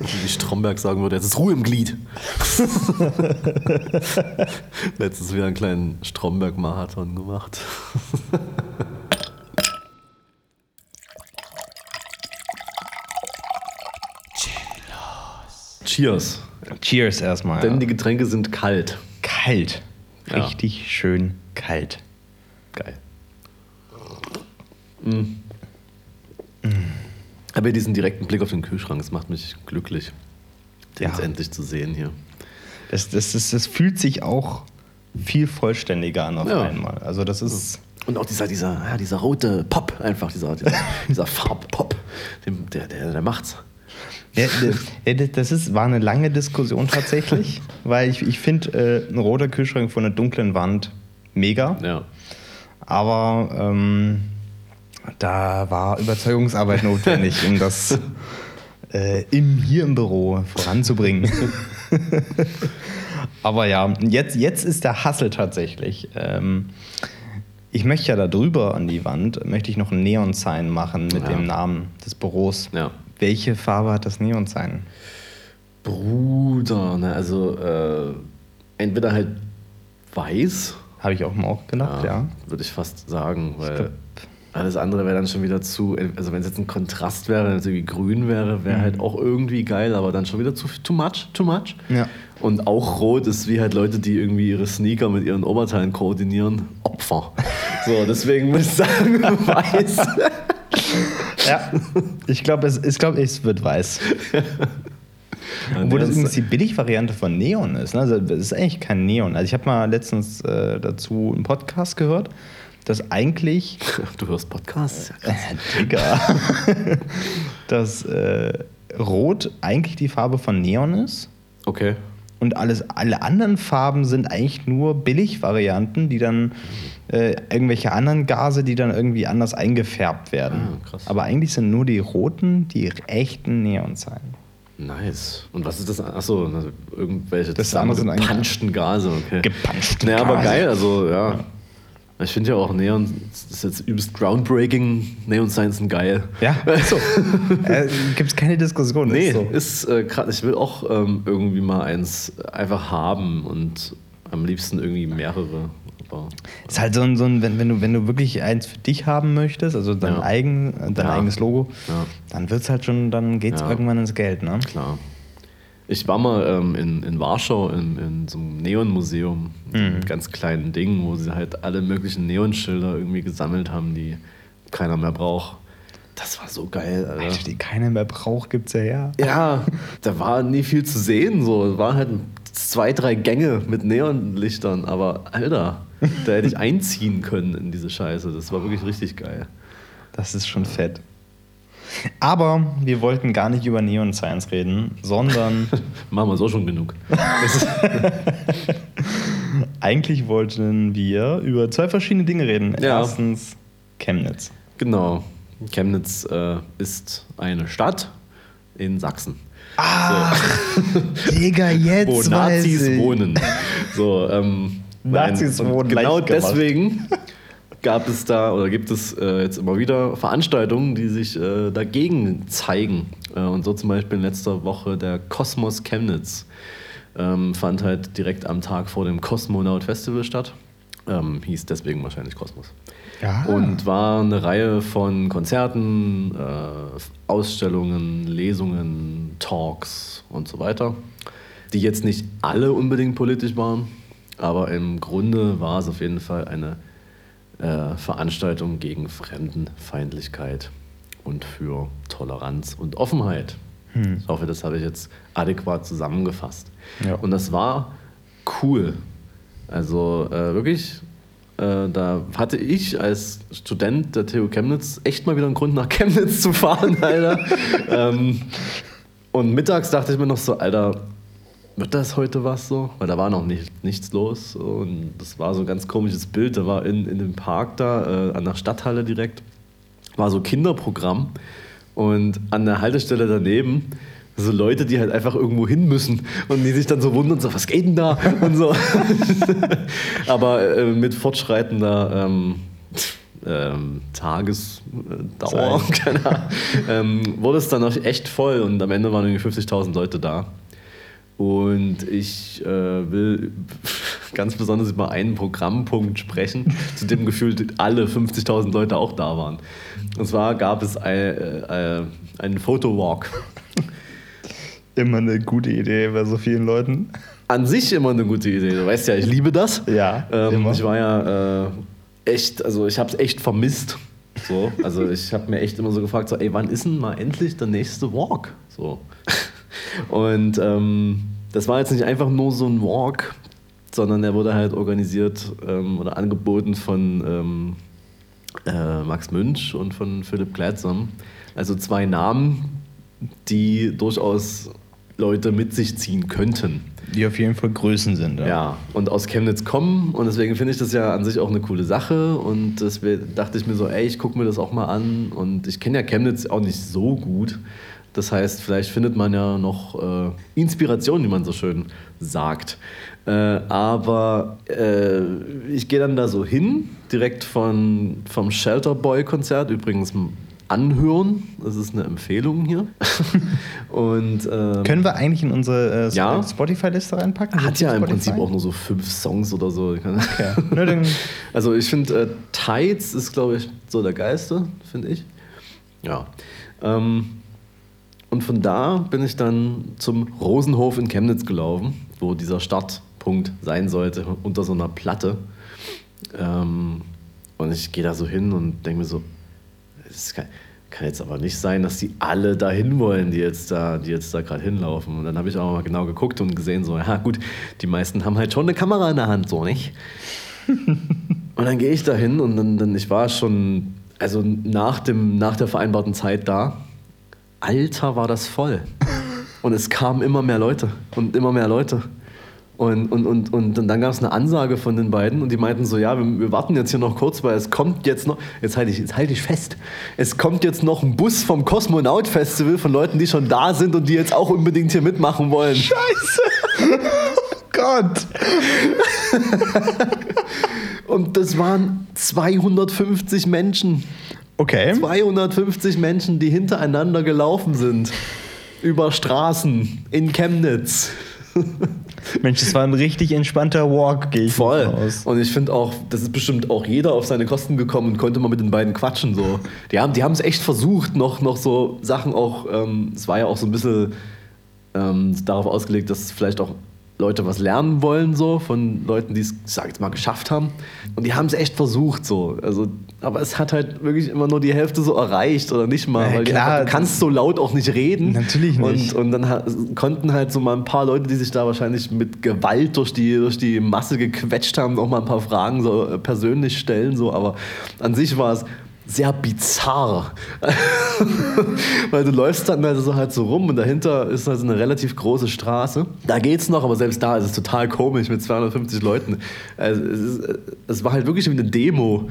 Wie Stromberg sagen würde, jetzt ist Ruhe im Glied. Letztens wieder einen kleinen Stromberg-Marathon gemacht. Cheers. Cheers erstmal. Denn die Getränke sind kalt. kalt. Ja. Richtig schön kalt. Geil. Mm. Aber diesen direkten Blick auf den Kühlschrank, das macht mich glücklich, den Ja. endlich zu sehen hier. Das, das, das, das fühlt sich auch viel vollständiger an auf Ja. einmal. Also das ist. Und auch dieser, dieser, ja, dieser rote Pop, einfach dieser, dieser, dieser Farbpop, der, der, der macht's. Ja, d- ja, das ist, war eine lange Diskussion tatsächlich, weil ich, ich finde äh, ein roter Kühlschrank vor einer dunklen Wand mega, Ja. aber ähm, da war Überzeugungsarbeit notwendig, um das äh, im, hier im Büro voranzubringen. aber ja, jetzt, jetzt ist der Hassel tatsächlich. Ähm, ich möchte ja da drüber an die Wand, möchte ich noch ein Neon-Sign machen mit Ja. dem Namen des Büros. Ja. Welche Farbe hat das Neon-Sign? Bruder, ne, also äh, entweder halt weiß, Habe ich auch mal auch gedacht, ja. würde ich fast sagen, weil alles andere wäre dann schon wieder zu, also wenn es jetzt ein Kontrast wäre, wenn es irgendwie grün wäre, wäre halt auch irgendwie geil, aber dann schon wieder zu too much, too much. Ja. Und auch rot ist wie halt Leute, die irgendwie ihre Sneaker mit ihren Oberteilen koordinieren, Opfer. So, deswegen würde ich sagen, weiß. Ja, ich glaube, es, ich glaub, es wird weiß. Obwohl das übrigens die Billigvariante von Neon ist. Ne? Also das ist eigentlich kein Neon. Also ich habe mal letztens äh, dazu einen Podcast gehört, dass eigentlich, Du hörst Podcasts? Ja, äh, Digga, dass äh, Rot eigentlich die Farbe von Neon ist. Okay. Und alles, alle anderen Farben sind eigentlich nur Billigvarianten, die dann äh, irgendwelche anderen Gase, die dann irgendwie anders eingefärbt werden. Ah, krass. Aber eigentlich sind nur die roten die echten Neonzeilen. Nice. Und was ist das? Achso, also irgendwelche Das andere sind gepanschten Gase, okay. Gepanschte naja, aber Gase. geil, also ja. Ich finde ja auch Neon, das ist jetzt übelst groundbreaking. Neon Signs sind geil. Ja, so. äh, Gibt es keine Diskussion. Nee, ist so. ist äh, gerade, ich will auch ähm, irgendwie mal eins einfach haben und am liebsten irgendwie mehrere. Aber Ist halt so ein, so ein wenn, wenn, du, wenn du wirklich eins für dich haben möchtest, also dein, Ja. eigen, dein Ja. eigenes Logo, Ja. dann wird's halt schon, dann geht's irgendwann ins Geld, ne? klar. Ich war mal ähm, in, in Warschau in, in so einem Neonmuseum, so Mhm. einem ganz kleinen Ding, wo sie halt alle möglichen Neonschilder irgendwie gesammelt haben, die keiner mehr braucht. Das war so geil, Alter. Alter, die keiner mehr braucht, gibt's ja her. Ja, da war nie viel zu sehen. So. Es waren halt zwei, drei Gänge mit Neonlichtern. Aber Alter, da hätte ich einziehen können in diese Scheiße. Das war wirklich richtig geil. Das ist schon fett. Aber wir wollten gar nicht über Neon Science reden, sondern Machen wir so schon genug. eigentlich wollten wir über zwei verschiedene Dinge reden. Ja. Erstens Chemnitz. Genau. Chemnitz äh, ist eine Stadt in Sachsen. Ah, Digga, jetzt wo Nazis wohnen. So, ähm, Nazis wohnen Genau deswegen gab es da oder gibt es äh, jetzt immer wieder Veranstaltungen, die sich äh, dagegen zeigen. Äh, und so zum Beispiel in letzter Woche der Kosmos Chemnitz ähm, fand halt direkt am Tag vor dem Cosmonaut Festival statt. Ähm, hieß deswegen wahrscheinlich Kosmos. Ja. Und war eine Reihe von Konzerten, äh, Ausstellungen, Lesungen, Talks und so weiter, die jetzt nicht alle unbedingt politisch waren, aber im Grunde war es auf jeden Fall eine äh, Veranstaltung gegen Fremdenfeindlichkeit und für Toleranz und Offenheit. Ich hoffe, das habe ich jetzt adäquat zusammengefasst. Ja. Und das war cool. Also äh, wirklich, äh, da hatte ich als Student der TU Chemnitz echt mal wieder einen Grund, nach Chemnitz zu fahren, Alter. ähm, und mittags dachte ich mir noch so, Alter, wird das heute was so? Weil da war noch nicht, nichts los. Und das war so ein ganz komisches Bild. Da war in, in dem Park da, äh, an der Stadthalle direkt, war so Kinderprogramm. Und an der Haltestelle daneben so Leute, die halt einfach irgendwo hin müssen und die sich dann so wundern, so, was geht denn da? Und so. Aber äh, mit fortschreitender ähm, ähm, Tagesdauer, keine Ahnung, ähm, wurde es dann auch echt voll und am Ende waren irgendwie 50.000 Leute da. Und ich äh, will ganz besonders über einen Programmpunkt sprechen, zu dem gefühlt alle 50.000 Leute auch da waren. Und zwar gab es ein, äh, einen Fotowalk. Immer eine gute Idee bei so vielen Leuten. An sich immer eine gute Idee. Du weißt ja, ich liebe das. Ja. Ähm, ich war ja äh, echt, also ich habe es echt vermisst. So, also ich habe mir echt immer so gefragt, so, ey, wann ist denn mal endlich der nächste Walk? So. Und ähm, das war jetzt nicht einfach nur so ein Walk, sondern der wurde halt organisiert ähm, oder angeboten von ähm, äh, Max Münch und von Philipp Gladsam. Also zwei Namen, die durchaus Leute mit sich ziehen könnten. Die auf jeden Fall Größen sind. Ja, ja und aus Chemnitz kommen und deswegen finde ich das ja an sich auch eine coole Sache und deswegen dachte ich mir so, ey, ich gucke mir das auch mal an und ich kenne ja Chemnitz auch nicht so gut. Das heißt, vielleicht findet man ja noch äh, Inspiration, wie man so schön sagt. Äh, aber äh, ich gehe dann da so hin, direkt von, vom Shelter Boy Konzert, übrigens anhören. Das ist eine Empfehlung hier. Und, ähm, Können wir eigentlich in unsere äh, ja, Spotify-Liste reinpacken? Hat ja im Prinzip auch nur so fünf Songs oder so. Okay. also ich finde, äh, Tides ist, glaube ich, so der geilste, finde ich. Ja. Ähm, und von da bin ich dann zum Rosenhof in Chemnitz gelaufen, wo dieser Startpunkt sein sollte, unter so einer Platte. Ähm, und ich gehe da so hin und denke mir so, es kann, kann, jetzt aber nicht sein, dass die alle dahin wollen, die jetzt da, die jetzt da gerade hinlaufen. Und dann habe ich auch mal genau geguckt und gesehen, so, ja gut, die meisten haben halt schon eine Kamera in der Hand, so nicht. und dann gehe ich da hin und dann, dann, ich war schon, also nach, dem, nach der vereinbarten Zeit da Alter, war das voll. Und es kamen immer mehr Leute und immer mehr Leute. Und, und, und, und, dann gab es eine Ansage von den beiden und die meinten so, ja, wir, wir, warten jetzt hier noch kurz, weil es kommt jetzt noch, jetzt halte ich, jetzt halt ich fest, es kommt jetzt noch ein Bus vom Kosmonaut Festival von Leuten, die schon da sind und die jetzt auch unbedingt hier mitmachen wollen. Scheiße! Oh Gott! und das waren 250 Menschen. Okay. 250 Menschen, die hintereinander gelaufen sind. Über Straßen in Chemnitz. Mensch, das war ein richtig entspannter Walk, gehe ich Voll. Aus. Und ich finde auch, das ist bestimmt auch jeder auf seine Kosten gekommen und konnte mal mit den beiden quatschen. So. Die haben die es echt versucht, noch, noch so Sachen auch, ähm, es war ja auch so ein bisschen ähm, darauf ausgelegt, dass vielleicht auch Leute was lernen wollen, so von Leuten, die es, ich sag jetzt mal, geschafft haben. Und die haben es echt versucht, so. Also, aber es hat halt wirklich immer nur die Hälfte so erreicht oder nicht mal. Ja, weil klar, einfach, du kannst so laut auch nicht reden. Natürlich nicht. Und, und dann konnten halt so mal ein paar Leute, die sich da wahrscheinlich mit Gewalt durch die, durch die Masse gequetscht haben, auch mal ein paar Fragen so äh, persönlich stellen, so. Aber an sich war es sehr bizarr. Weil du läufst dann also halt so rum und dahinter ist also eine relativ große Straße. Da geht's noch, aber selbst da ist es total komisch mit 250 Leuten. Also es, ist, es war halt wirklich wie eine Demo.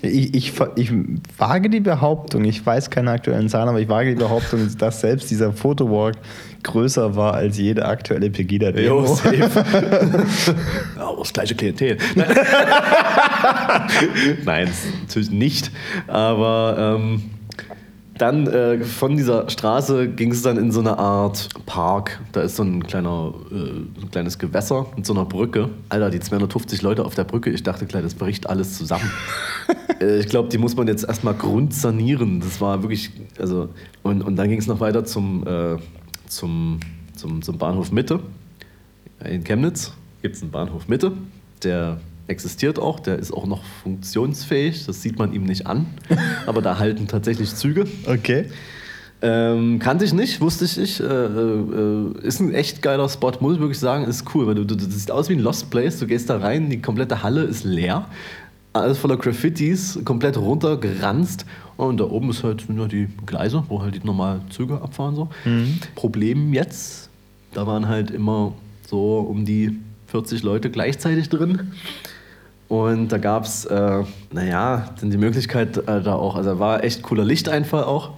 Ich, ich, ich, wage die Behauptung, ich weiß keine aktuellen Zahlen, aber ich wage die Behauptung, dass selbst dieser Fotowalk größer war als jede aktuelle Pegida-Demo. Safe. aber das gleiche Klientel. Nein, natürlich nicht. Aber ähm, dann äh, von dieser Straße ging es dann in so eine Art Park. Da ist so ein, kleiner, äh, ein kleines Gewässer mit so einer Brücke. Alter, die 250 Leute auf der Brücke, ich dachte gleich, das bricht alles zusammen. äh, ich glaube, die muss man jetzt erstmal grundsanieren. Das war wirklich, also, und, und dann ging es noch weiter zum, äh, zum, zum, zum Bahnhof Mitte. In Chemnitz gibt es einen Bahnhof Mitte, der existiert auch, der ist auch noch funktionsfähig, das sieht man ihm nicht an, aber da halten tatsächlich Züge. Okay. Ähm, kannte ich nicht, wusste ich nicht. Äh, äh, ist ein echt geiler Spot, muss ich wirklich sagen. Ist cool, weil du, du, das sieht aus wie ein Lost Place. Du gehst da rein, die komplette Halle ist leer. Alles voller Graffitis, komplett runtergeranzt. Und da oben ist halt nur die Gleise, wo halt die normalen Züge abfahren. So. Mhm. Problem jetzt, da waren halt immer so um die 40 Leute gleichzeitig drin. Und da gab es, äh, naja, dann die Möglichkeit äh, da auch, also war echt cooler Lichteinfall auch.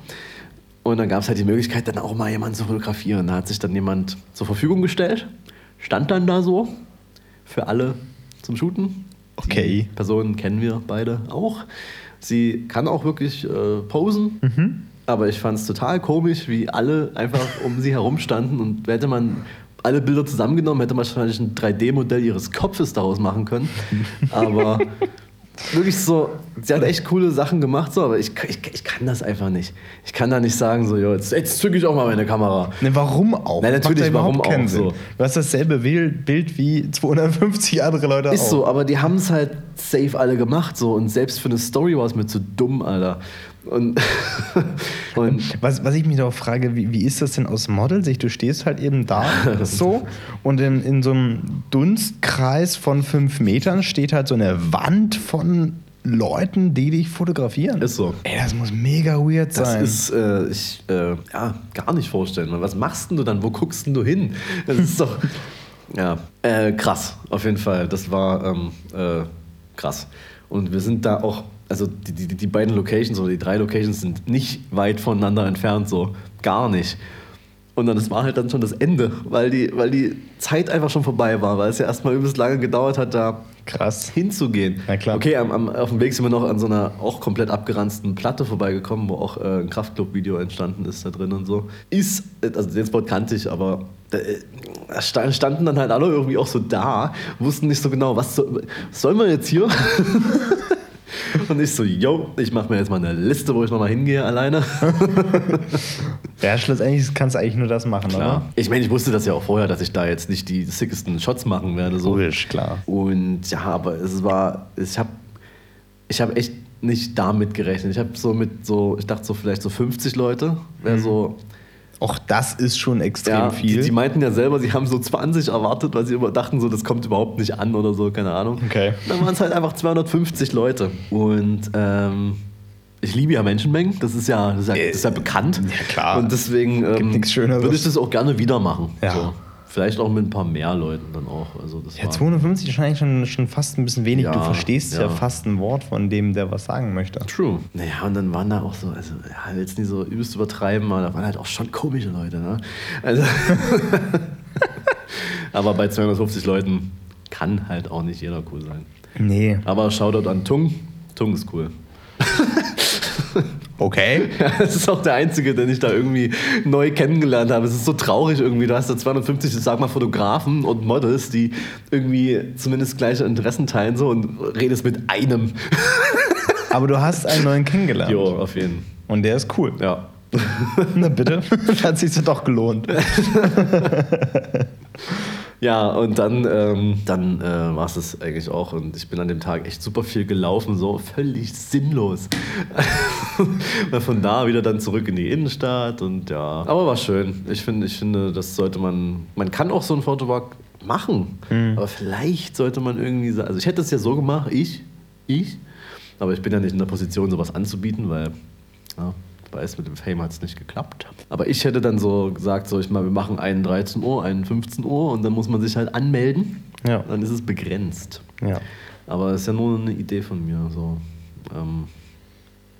Und dann gab es halt die Möglichkeit, dann auch mal jemanden zu fotografieren. Da hat sich dann jemand zur Verfügung gestellt, stand dann da so für alle zum Shooten. Okay. Die Personen kennen wir beide auch. Sie kann auch wirklich äh, posen. Mhm. Aber ich fand es total komisch, wie alle einfach um sie herum standen und hätte man alle Bilder zusammengenommen, hätte man wahrscheinlich ein 3D-Modell ihres Kopfes daraus machen können. Aber wirklich so, sie hat echt coole Sachen gemacht, so, aber ich, ich, ich kann das einfach nicht. Ich kann da nicht sagen, so, jo, jetzt, jetzt zücke ich auch mal meine Kamera. Ne, warum auch? Nein, Macht natürlich, überhaupt warum auch, so. Du hast dasselbe Bild, Bild wie 250 andere Leute Ist auch. so, aber die haben es halt safe alle gemacht, so, und selbst für eine Story war es mir zu dumm, Alter. Und, und Was, was ich mich doch frage, wie, wie ist das denn aus Modelsicht? Du stehst halt eben da so und in, in so einem Dunstkreis von fünf Metern steht halt so eine Wand von Leuten, die dich fotografieren. ist so. Ey, das muss mega weird Das sein. ist, äh, ich, äh, ja, gar nicht vorstellen. Was machst denn du dann? Wo guckst denn du hin? Das ist doch, ja, äh, krass, auf jeden Fall. Das war ähm, äh, krass. Und wir sind da auch, also die, die, die beiden Locations oder die drei Locations sind nicht weit voneinander entfernt, so gar nicht. Und dann, das war halt dann schon das Ende, weil die, weil die Zeit einfach schon vorbei war, weil es ja erstmal übelst lange gedauert hat, da Krass. hinzugehen. Na klar. Okay, am, am, auf dem Weg sind wir noch an so einer auch komplett abgeranzten Platte vorbeigekommen, wo auch äh, ein Kraftclub-Video entstanden ist da drin und so. Ist, äh, also den Spot kannte ich, aber äh, da sta- standen dann halt alle irgendwie auch so da, wussten nicht so genau, was, soll, was soll man jetzt hier? und ich so, yo, ich mache mir jetzt mal eine Liste, wo ich nochmal hingehe alleine. Ja, schlussendlich kannst du eigentlich nur das machen, oder? Ich meine, ich wusste das ja auch vorher, dass ich da jetzt nicht die sickesten Shots machen werde. So. Logisch, klar. Und ja, aber es war, ich habe ich hab echt nicht damit gerechnet. Ich habe so mit so, ich dachte so vielleicht so 50 Leute, wäre so, Auch das ist schon extrem ja, viel. Die, die meinten ja selber, sie haben so 20 erwartet, weil sie immer dachten so, das kommt überhaupt nicht an oder so, keine Ahnung. Okay. Dann waren es halt einfach 250 Leute. Und ähm, ich liebe ja Menschenmengen, das ist ja, das ist ja, das ist ja bekannt. ja, klar. Und deswegen ähm, nichts Schöneres. würde ich das auch gerne wieder machen. Ja. So. Vielleicht auch mit ein paar mehr Leuten dann auch. Also das ja, war, 250 ist wahrscheinlich schon, schon fast ein bisschen wenig. Ja, du verstehst ja. ja. fast ein Wort von dem, der was sagen möchte. True. Naja, und dann waren da auch so, also ja, jetzt nicht so übelst übertreiben, aber da waren halt auch schon komische Leute, ne? Also aber bei 250 Leuten kann halt auch nicht jeder cool sein. Nee. Aber Shoutout an Tung. Tung ist cool. Okay. Ja, das ist auch der Einzige, den ich da irgendwie neu kennengelernt habe. Es ist so traurig irgendwie. Du hast da 250, ich sag mal, Fotografen und Models, die irgendwie zumindest gleiche Interessen teilen so und redest mit einem. Aber du hast einen neuen kennengelernt. Jo, auf jeden Und der ist cool. Ja. Na bitte. Hat sich doch gelohnt. Ja, und dann, ähm, dann äh, war es das eigentlich auch. Und ich bin an dem Tag echt super viel gelaufen, so völlig sinnlos. Weil von da wieder dann zurück in die Innenstadt und ja. Aber war schön. Ich finde, ich finde, das sollte man. Man kann auch so einen Fotowalk machen. Aber vielleicht sollte man irgendwie sagen. Also ich hätte es ja so gemacht, ich, ich. Aber ich bin ja nicht in der Position, sowas anzubieten, weil. Ja, weiß, mit dem Fame hat es nicht geklappt. Aber ich hätte dann so gesagt, so ich mal, wir machen einen 13 Uhr, einen 15 Uhr und dann muss man sich halt anmelden. Ja. Dann ist es begrenzt. Ja. Aber es ist ja nur eine Idee von mir. So. Ähm,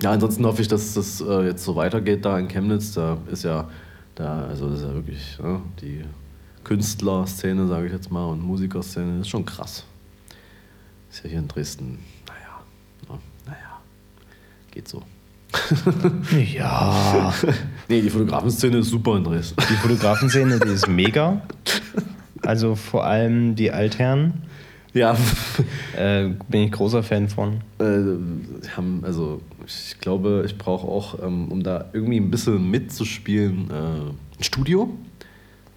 ja, ansonsten hoffe ich, dass das äh, jetzt so weitergeht da in Chemnitz. Da ist ja, da, also das ist ja wirklich ja, die Künstlerszene, sage ich jetzt mal, und Musikerszene, das ist schon krass. Ist ja hier in Dresden, naja, ja, naja, geht so. Ja. Nee, die Fotografenszene ist super in Dresden. Die Fotografenszene, die ist mega. Also vor allem die Altherren. Ja, Äh, bin ich großer Fan von. äh, haben, also ich glaube, ich brauche auch, ähm, um da irgendwie ein bisschen mitzuspielen, äh, ein Studio.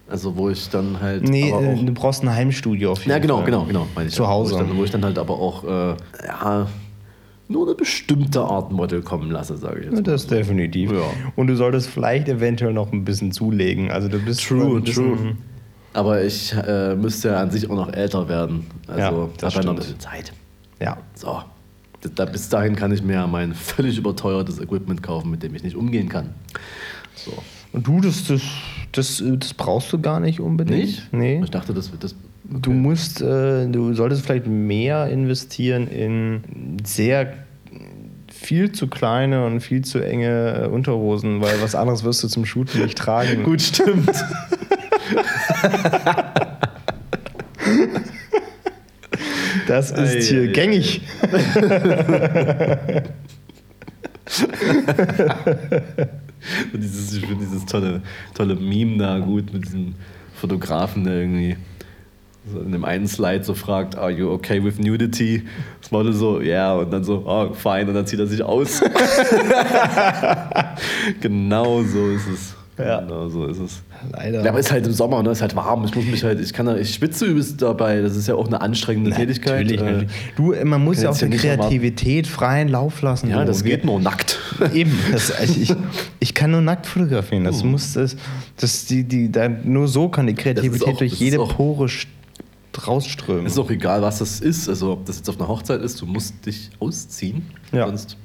Also wo ich dann halt. Nee, äh, auch, du brauchst ein Heimstudio auf jeden ja, genau, Fall. genau, genau. Zu. Hause. Wo ich, dann, wo ich dann halt aber auch äh, ja, nur eine bestimmte Art Model kommen lasse, sage ich jetzt. Ja, mal. Das definitiv. Ja. Und du solltest vielleicht eventuell noch ein bisschen zulegen. Also du bist True, true. Aber ich äh, müsste ja an sich auch noch älter werden. Also Ja, habe ich noch ein bisschen Zeit. Ja. So. Da, bis dahin kann ich mir ja mein völlig überteuertes Equipment kaufen, mit dem ich nicht umgehen kann. So. Und du, das, das, das, das brauchst du gar nicht unbedingt. Nicht? Nee. Ich dachte, das wird das. Du musst, äh, du solltest vielleicht mehr investieren in sehr viel zu kleine und viel zu enge äh, Unterhosen, weil was anderes wirst du zum Shooten nicht tragen. Gut, stimmt. Das ist Ei, hier ei, gängig. Dieses, ich finde dieses tolle, tolle Meme da gut mit diesem Fotografen, der irgendwie so in dem einen Slide so fragt, are you okay with nudity? Das Model so, ja, yeah. und dann so, oh, fine, und dann zieht er sich aus. genau so ist es. Ja. Genau so ist es. Leider. Ja, aber es ist halt im Sommer, ne? Es ist halt warm. Ich muss mich halt, ich kann da, ich schwitze übelst dabei. Das ist ja auch eine anstrengende Na, Tätigkeit. Natürlich, Äh, natürlich. Du, man muss ja auch ja die Kreativität freien Lauf lassen. Ja, so. das geht nur nackt. Eben, das, also ich, ich kann nur nackt fotografieren. Das Oh. muss das, das die, die, da, nur so kann die Kreativität auch- durch jede Pore rausströmen. Ist auch egal, was das ist. Also, ob das jetzt auf einer Hochzeit ist, du musst dich ausziehen. Ja. Sonst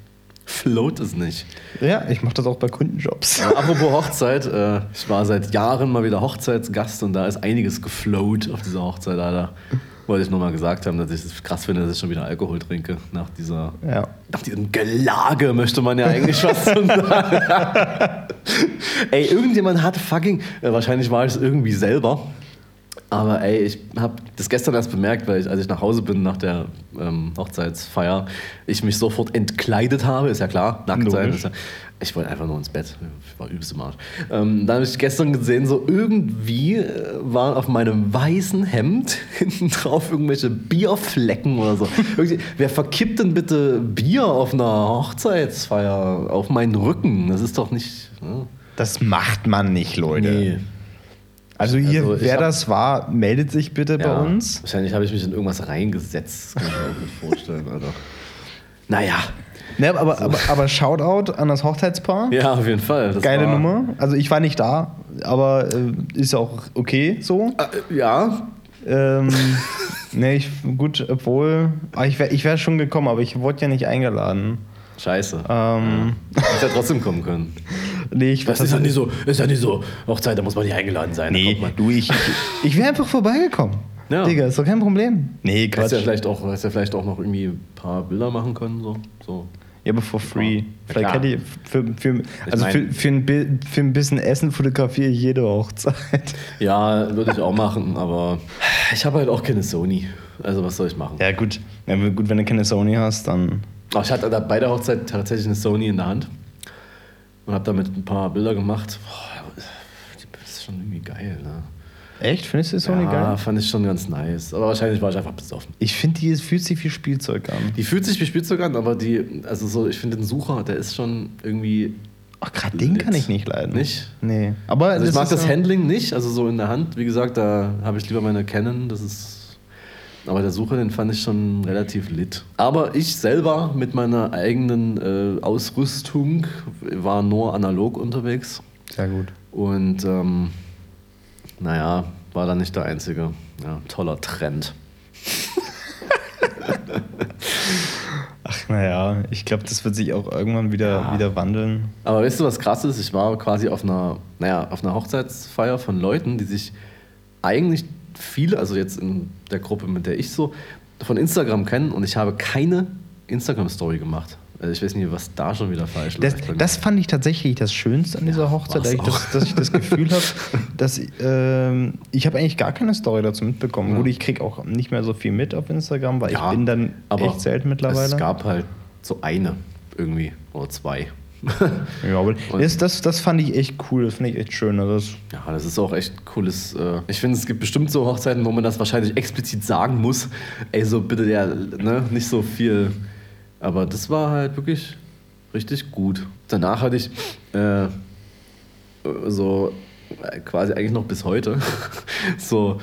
float es nicht. Ja, ich mache das auch bei Kundenjobs. Ja, apropos Hochzeit, äh, ich war seit Jahren mal wieder Hochzeitsgast und da ist einiges gefloat auf dieser Hochzeit, leider. Wollte ich nur mal gesagt haben, dass ich es krass finde, dass ich schon wieder Alkohol trinke nach dieser Ja. nach diesem Gelage, möchte man ja eigentlich schon sagen. ey, irgendjemand hat fucking, äh, wahrscheinlich war ich es irgendwie selber, aber ey, ich habe das gestern erst bemerkt, weil ich, als ich nach Hause bin nach der ähm, Hochzeitsfeier, ich mich sofort entkleidet habe, ist ja klar, nackt sein. Ja, ich wollte einfach nur ins Bett, ich war übelst im Arsch. Ähm, dann habe ich gestern gesehen, so irgendwie äh, waren auf meinem weißen Hemd hinten drauf irgendwelche Bierflecken oder so. Wer verkippt denn bitte Bier auf einer Hochzeitsfeier auf meinen Rücken? Das ist doch nicht... Ne? Das macht man nicht, Leute. Also hier, Also wer hab- das war, meldet sich bitte bei Ja, uns. Wahrscheinlich habe ich mich in irgendwas reingesetzt. Das kann ich mir auch nicht vorstellen, Alter. Naja. Ne, aber, aber, aber Shoutout an das Hochzeitspaar. Ja, auf jeden Fall. Das Geile Nummer. Also ich war nicht da, aber äh, ist auch okay so. Äh, ja, Ähm, ne, ich, gut, obwohl, ah, ich wäre ich wär schon gekommen, aber ich wurde ja nicht eingeladen. Scheiße. Ähm, Hätte ja trotzdem kommen können. nee, ich Das ist ja nicht so, ist ja nicht so. Hochzeit, da muss man nicht eingeladen sein. Nee, du, ich, ich, ich wäre einfach vorbeigekommen. Ja. Digga, ist doch kein Problem. Nee, Quatsch. ja vielleicht auch, hättest ja vielleicht auch noch irgendwie ein paar Bilder machen können. So. so. Ja, aber for free. Ja, Vielleicht hätte ich für, für, also mein- für, für, ein, für ein bisschen Essen fotografiere ich jede Hochzeit. Ja, würde ich auch machen, aber ich habe halt auch keine Sony. Also was soll ich machen? Ja, gut. Ja, gut, wenn du keine Sony hast, dann. Aber ich hatte bei der Hochzeit tatsächlich eine Sony in der Hand und habe damit ein paar Bilder gemacht. Boah, das ist schon irgendwie geil, ne? Echt? Findest du Sony ja, geil? fand ich schon ganz nice. Aber wahrscheinlich war ich einfach besoffen. Ich finde, die fühlt sich wie Spielzeug an. Die fühlt sich wie Spielzeug an, aber die, also so, ich finde den Sucher, der ist schon irgendwie. Ach, gerade den kann ich nicht leiden. Nicht? Nee. Aber Also ich mag das Handling nicht, also so in der Hand, wie gesagt, da habe ich lieber meine Canon, das ist. Aber der Sucher, den fand ich schon relativ lit. Aber ich selber mit meiner eigenen äh, Ausrüstung war nur analog unterwegs. Sehr gut. Und ähm, naja, war da nicht der einzige. Ja, toller Trend. Ach, naja, ich glaube, das wird sich auch irgendwann wieder, Ja. wieder wandeln. Aber weißt du, was krass ist? Ich war quasi auf einer, naja, auf einer Hochzeitsfeier von Leuten, die sich eigentlich viele, also jetzt in der Gruppe, mit der ich so, von Instagram kennen und ich habe keine Instagram-Story gemacht. Also ich weiß nicht, was da schon wieder falsch Das, mir. das fand ich tatsächlich das Schönste an dieser Hochzeit, war's dass ich das, dass ich das Gefühl habe, dass ähm, ich habe eigentlich gar keine Story dazu mitbekommen. Ja. Gut, ich kriege auch nicht mehr so viel mit auf Instagram, weil Ja, ich bin dann aber echt selten mittlerweile. Es gab halt so eine irgendwie oder zwei. ja, aber das, das, das fand ich echt cool, das finde ich echt schön. Also das, Ja, das ist auch echt cooles. Äh ich finde, es gibt bestimmt so Hochzeiten, wo man das wahrscheinlich explizit sagen muss. Ey, so bitte ja, ne, nicht so viel. Aber das war halt wirklich richtig gut. Danach hatte ich äh, so äh, quasi eigentlich noch bis heute so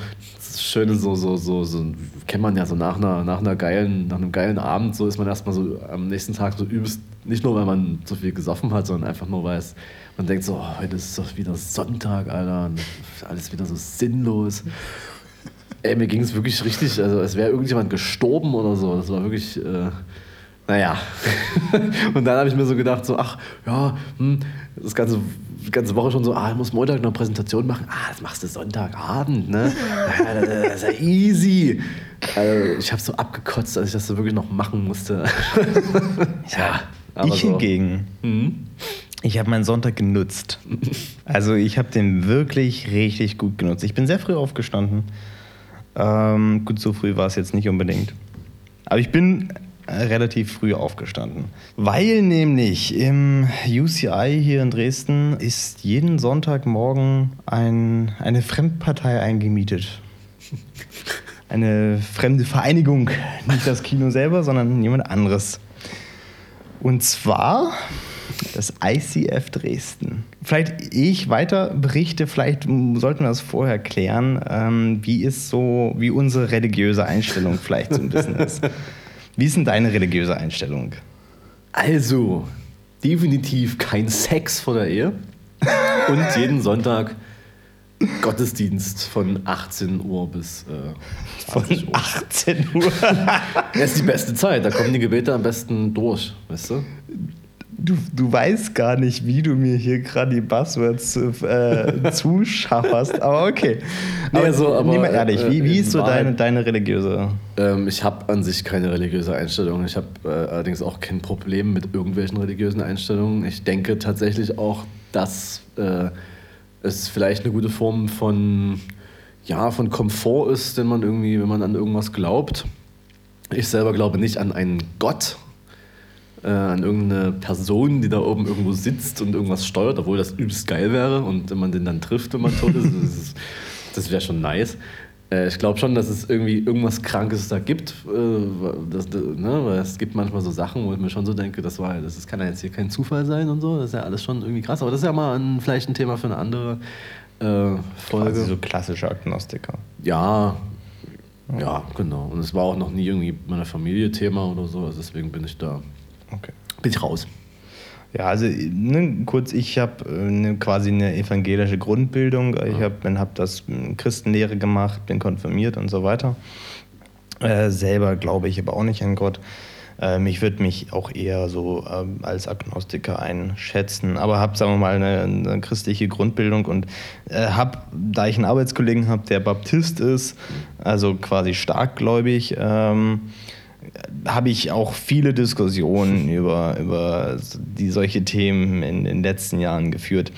schöne so so so so kennt man ja so nach einer nach einer geilen nach einem geilen Abend so ist man erstmal so am nächsten Tag so übelst nicht nur weil man so viel gesoffen hat sondern einfach nur weil es man denkt so oh, heute ist doch wieder Sonntag Alter alles wieder so sinnlos Ey, mir ging es wirklich richtig, also als wäre irgendjemand gestorben oder so. Das war wirklich, äh, naja. und dann habe ich mir so gedacht, so, ach, ja, hm, das ganze, die ganze Woche schon so, ah, ich muss Montag noch eine Präsentation machen. Ah, das machst du Sonntagabend, ne? Das ist ja easy. Also, ich habe so abgekotzt, als ich das so wirklich noch machen musste. ja, aber ich so. hingegen, Mhm. ich habe meinen Sonntag genutzt. Also ich habe den wirklich richtig gut genutzt. Ich bin sehr früh aufgestanden. Ähm, gut, so früh war es jetzt nicht unbedingt. Aber ich bin relativ früh aufgestanden. Weil nämlich im UCI hier in Dresden ist jeden Sonntagmorgen ein, eine Fremdpartei eingemietet. Eine fremde Vereinigung. Nicht das Kino selber, sondern jemand anderes. Und zwar das ICF Dresden. Vielleicht ich weiter berichte, vielleicht sollten wir das vorher klären, ähm, wie ist so, wie unsere religiöse Einstellung vielleicht so ein bisschen ist. Wie ist denn deine religiöse Einstellung? Also, definitiv kein Sex vor der Ehe und jeden Sonntag Gottesdienst von 18 Uhr bis äh, von 18 Uhr. das ist die beste Zeit, da kommen die Gebete am besten durch, weißt du? Du, du weißt gar nicht, wie du mir hier gerade die Buzzwords äh, zuschafferst, aber okay. Nee, also, aber, nimm mal ehrlich, wie, wie ist so deine, deine religiöse? Ähm, ich habe an sich keine religiöse Einstellung. Ich habe äh, allerdings auch kein Problem mit irgendwelchen religiösen Einstellungen. Ich denke tatsächlich auch, dass äh, es vielleicht eine gute Form von, ja, von Komfort ist, den man irgendwie, wenn man an irgendwas glaubt. Ich selber glaube nicht an einen Gott, äh, an irgendeine Person, die da oben irgendwo sitzt und irgendwas steuert, obwohl das übelst geil wäre und wenn man den dann trifft, wenn man tot ist, das, das wäre schon nice. Äh, ich glaube schon, dass es irgendwie irgendwas Krankes da gibt. Äh, das, ne? Weil es gibt manchmal so Sachen, wo ich mir schon so denke, das, war, das kann ja jetzt hier kein Zufall sein und so. Das ist ja alles schon irgendwie krass. Aber das ist ja mal ein, vielleicht ein Thema für eine andere äh, Folge. Quasi so klassische Agnostiker. Ja, ja, genau. Und es war auch noch nie irgendwie meiner Familie Thema oder so. Also deswegen bin ich da Okay. Bin ich raus. Ja, also ne, kurz, ich habe äh, ne, quasi eine evangelische Grundbildung. Ich habe hab das Christenlehre gemacht, bin konfirmiert und so weiter. Äh, selber glaube ich aber auch nicht an Gott. Ähm, ich würde mich auch eher so äh, als Agnostiker einschätzen, aber habe, sagen wir mal, eine, eine christliche Grundbildung und äh, habe, da ich einen Arbeitskollegen habe, der Baptist ist, also quasi starkgläubig, ähm, habe ich auch viele Diskussionen über, über die solche Themen in den letzten Jahren geführt.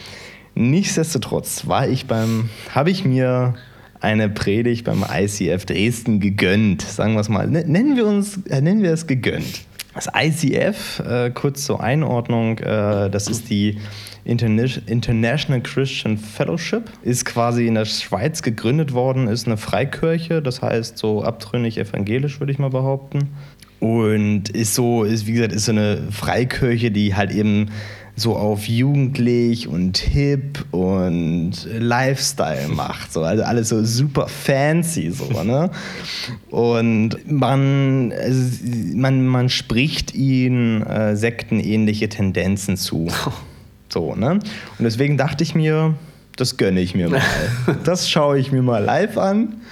Nichtsdestotrotz war ich beim, habe ich mir eine Predigt beim ICF Dresden gegönnt. Sagen wir es mal, nennen wir uns, äh, nennen wir es gegönnt. Das ICF, äh, kurz zur Einordnung, äh, das ist die International Christian Fellowship, ist quasi in der Schweiz gegründet worden, ist eine Freikirche, das heißt so abtrünnig evangelisch, würde ich mal behaupten. Und ist so, ist wie gesagt, ist so eine Freikirche, die halt eben so auf jugendlich und hip und Lifestyle macht. So. Also alles so super fancy. So, ne? Und man, also man, man spricht ihnen äh, sektenähnliche Tendenzen zu. So, ne? Und deswegen dachte ich mir, das gönne ich mir mal. das schaue ich mir mal live an,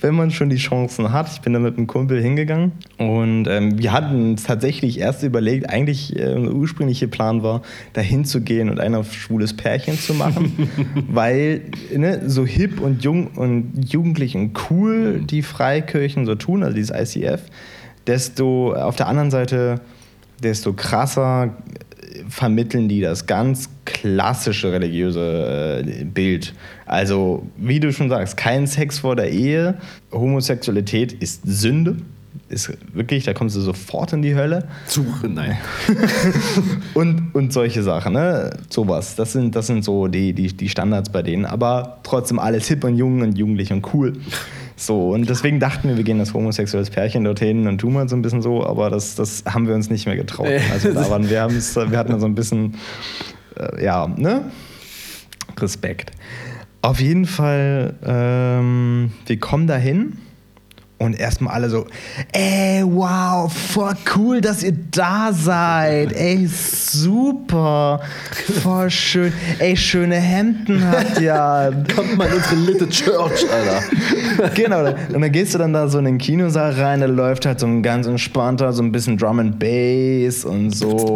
wenn man schon die Chancen hat. Ich bin da mit einem Kumpel hingegangen und ähm, wir hatten tatsächlich erst überlegt, eigentlich äh, der ursprüngliche Plan war, da hinzugehen und ein schwules Pärchen zu machen, weil ne, so hip und jung und jugendlich und cool die Freikirchen so tun, also dieses ICF, desto auf der anderen Seite desto krasser vermitteln die das ganz klassische religiöse äh, Bild. Also, wie du schon sagst, kein Sex vor der Ehe. Homosexualität ist Sünde. Ist wirklich, da kommst du sofort in die Hölle. Suche, nein. und, und solche Sachen, ne? Sowas. Das sind, das sind so die, die, die Standards bei denen. Aber trotzdem alles hip und jung und jugendlich und cool. So, und deswegen dachten wir, wir gehen als homosexuelles Pärchen dorthin und tun mal so ein bisschen so, aber das, das haben wir uns nicht mehr getraut. Also da waren wir, wir hatten so ein bisschen, äh, ja, ne? Respekt. Auf jeden Fall, ähm, wir kommen dahin und erstmal alle so, ey, wow, voll cool, dass ihr da seid. Ey, super. Voll schön. Ey, schöne Hemden habt ihr. Kommt mal in unsere Little Church, Alter. genau. Und dann gehst du dann da so in den Kinosaal rein, da läuft halt so ein ganz entspannter, so ein bisschen Drum and Bass und so.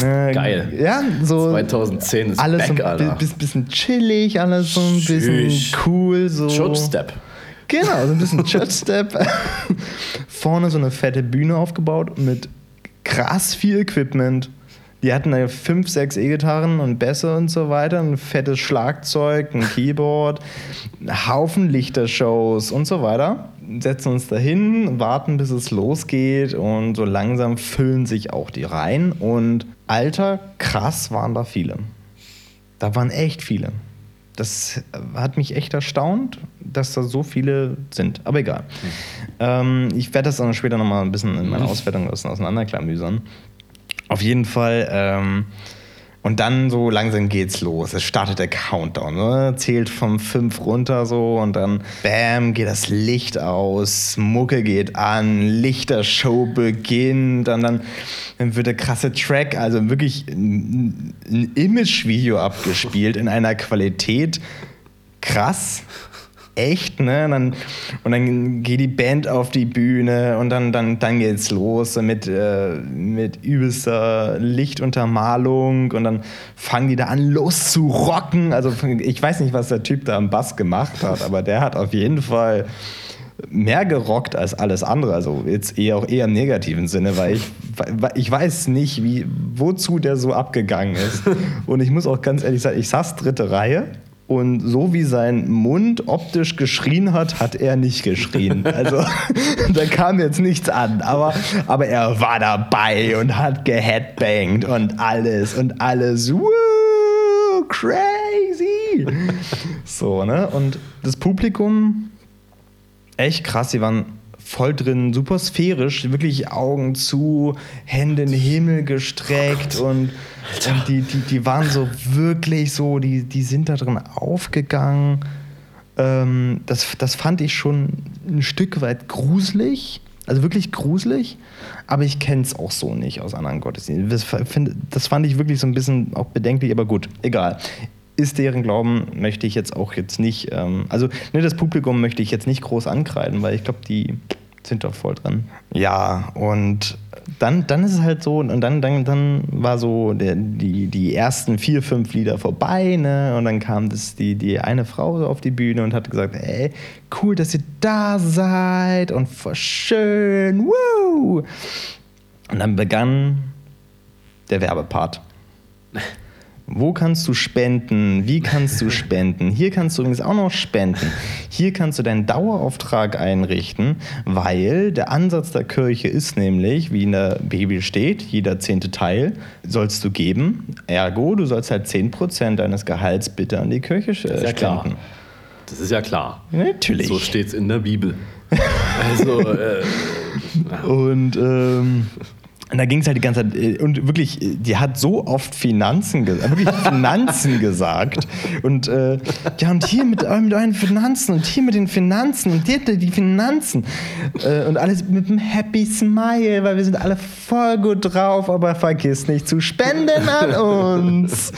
Ne? Geil. Ja, so. 2010 ist alles back, so ein Alter. bisschen chillig, alles so ein bisschen Tschüss. cool. So. Church Step. Genau, so ein bisschen Church-Step. Vorne so eine fette Bühne aufgebaut mit krass viel Equipment. Die hatten da fünf, sechs E-Gitarren und Bässe und so weiter, ein fettes Schlagzeug, ein Keyboard, einen Haufen Lichtershows und so weiter. setzen uns dahin, warten, bis es losgeht und so langsam füllen sich auch die Reihen. Und alter, krass waren da viele. Da waren echt viele. Das hat mich echt erstaunt, dass da so viele sind. Aber egal. Mhm. Ähm, ich werde das dann später nochmal ein bisschen in meiner Auswertung auseinanderklamüsern. Auf jeden Fall. Ähm, und dann so langsam geht's los. Es startet der Countdown. Ne? Zählt vom 5 runter so und dann bam, geht das Licht aus, Mucke geht an, Lichtershow beginnt und dann, dann wird der krasse Track, also wirklich ein, ein Image-Video abgespielt in einer Qualität krass echt, ne? Und dann, und dann geht die Band auf die Bühne und dann, dann, dann geht's los mit, äh, mit übelster Lichtuntermalung und dann fangen die da an los zu rocken. Also ich weiß nicht, was der Typ da am Bass gemacht hat, aber der hat auf jeden Fall mehr gerockt als alles andere. Also jetzt eher auch eher im negativen Sinne, weil ich, ich weiß nicht, wie, wozu der so abgegangen ist. Und ich muss auch ganz ehrlich sagen, ich saß dritte Reihe und so wie sein Mund optisch geschrien hat, hat er nicht geschrien. Also da kam jetzt nichts an. Aber, aber er war dabei und hat geheadbangt und alles und alles. Woo, crazy. So, ne? Und das Publikum, echt krass, sie waren voll drin, super sphärisch, wirklich Augen zu, Hände in den Himmel gestreckt oh und, und, die, die, die waren so wirklich so, die, die sind da drin aufgegangen. Ähm, das, das fand ich schon ein Stück weit gruselig, also wirklich gruselig, aber ich kenne es auch so nicht aus anderen Gottesdiensten. Das, das fand ich wirklich so ein bisschen auch bedenklich, aber gut, egal ist deren Glauben, möchte ich jetzt auch jetzt nicht, ähm, also ne, das Publikum möchte ich jetzt nicht groß ankreiden, weil ich glaube, die sind doch voll dran. Ja, und dann, dann ist es halt so, und dann, dann, dann war so der, die, die ersten vier, fünf Lieder vorbei, ne? Und dann kam das, die, die eine Frau auf die Bühne und hat gesagt, ey, cool, dass ihr da seid und voll schön, woo! Und dann begann der Werbepart. Wo kannst du spenden? Wie kannst du spenden? Hier kannst du übrigens auch noch spenden. Hier kannst du deinen Dauerauftrag einrichten, weil der Ansatz der Kirche ist nämlich, wie in der Bibel steht, jeder zehnte Teil sollst du geben. Ergo, du sollst halt 10% deines Gehalts bitte an die Kirche spenden. Ja klar. Das ist ja klar. Natürlich. So steht es in der Bibel. also, äh, Und ähm, und da ging es halt die ganze Zeit, äh, und wirklich, die hat so oft Finanzen, gesagt, wirklich Finanzen gesagt. Und äh, ja, und hier mit, äh, mit euren Finanzen und hier mit den Finanzen und hier die Finanzen. Äh, und alles mit einem Happy Smile, weil wir sind alle voll gut drauf, aber vergiss nicht zu spenden an uns.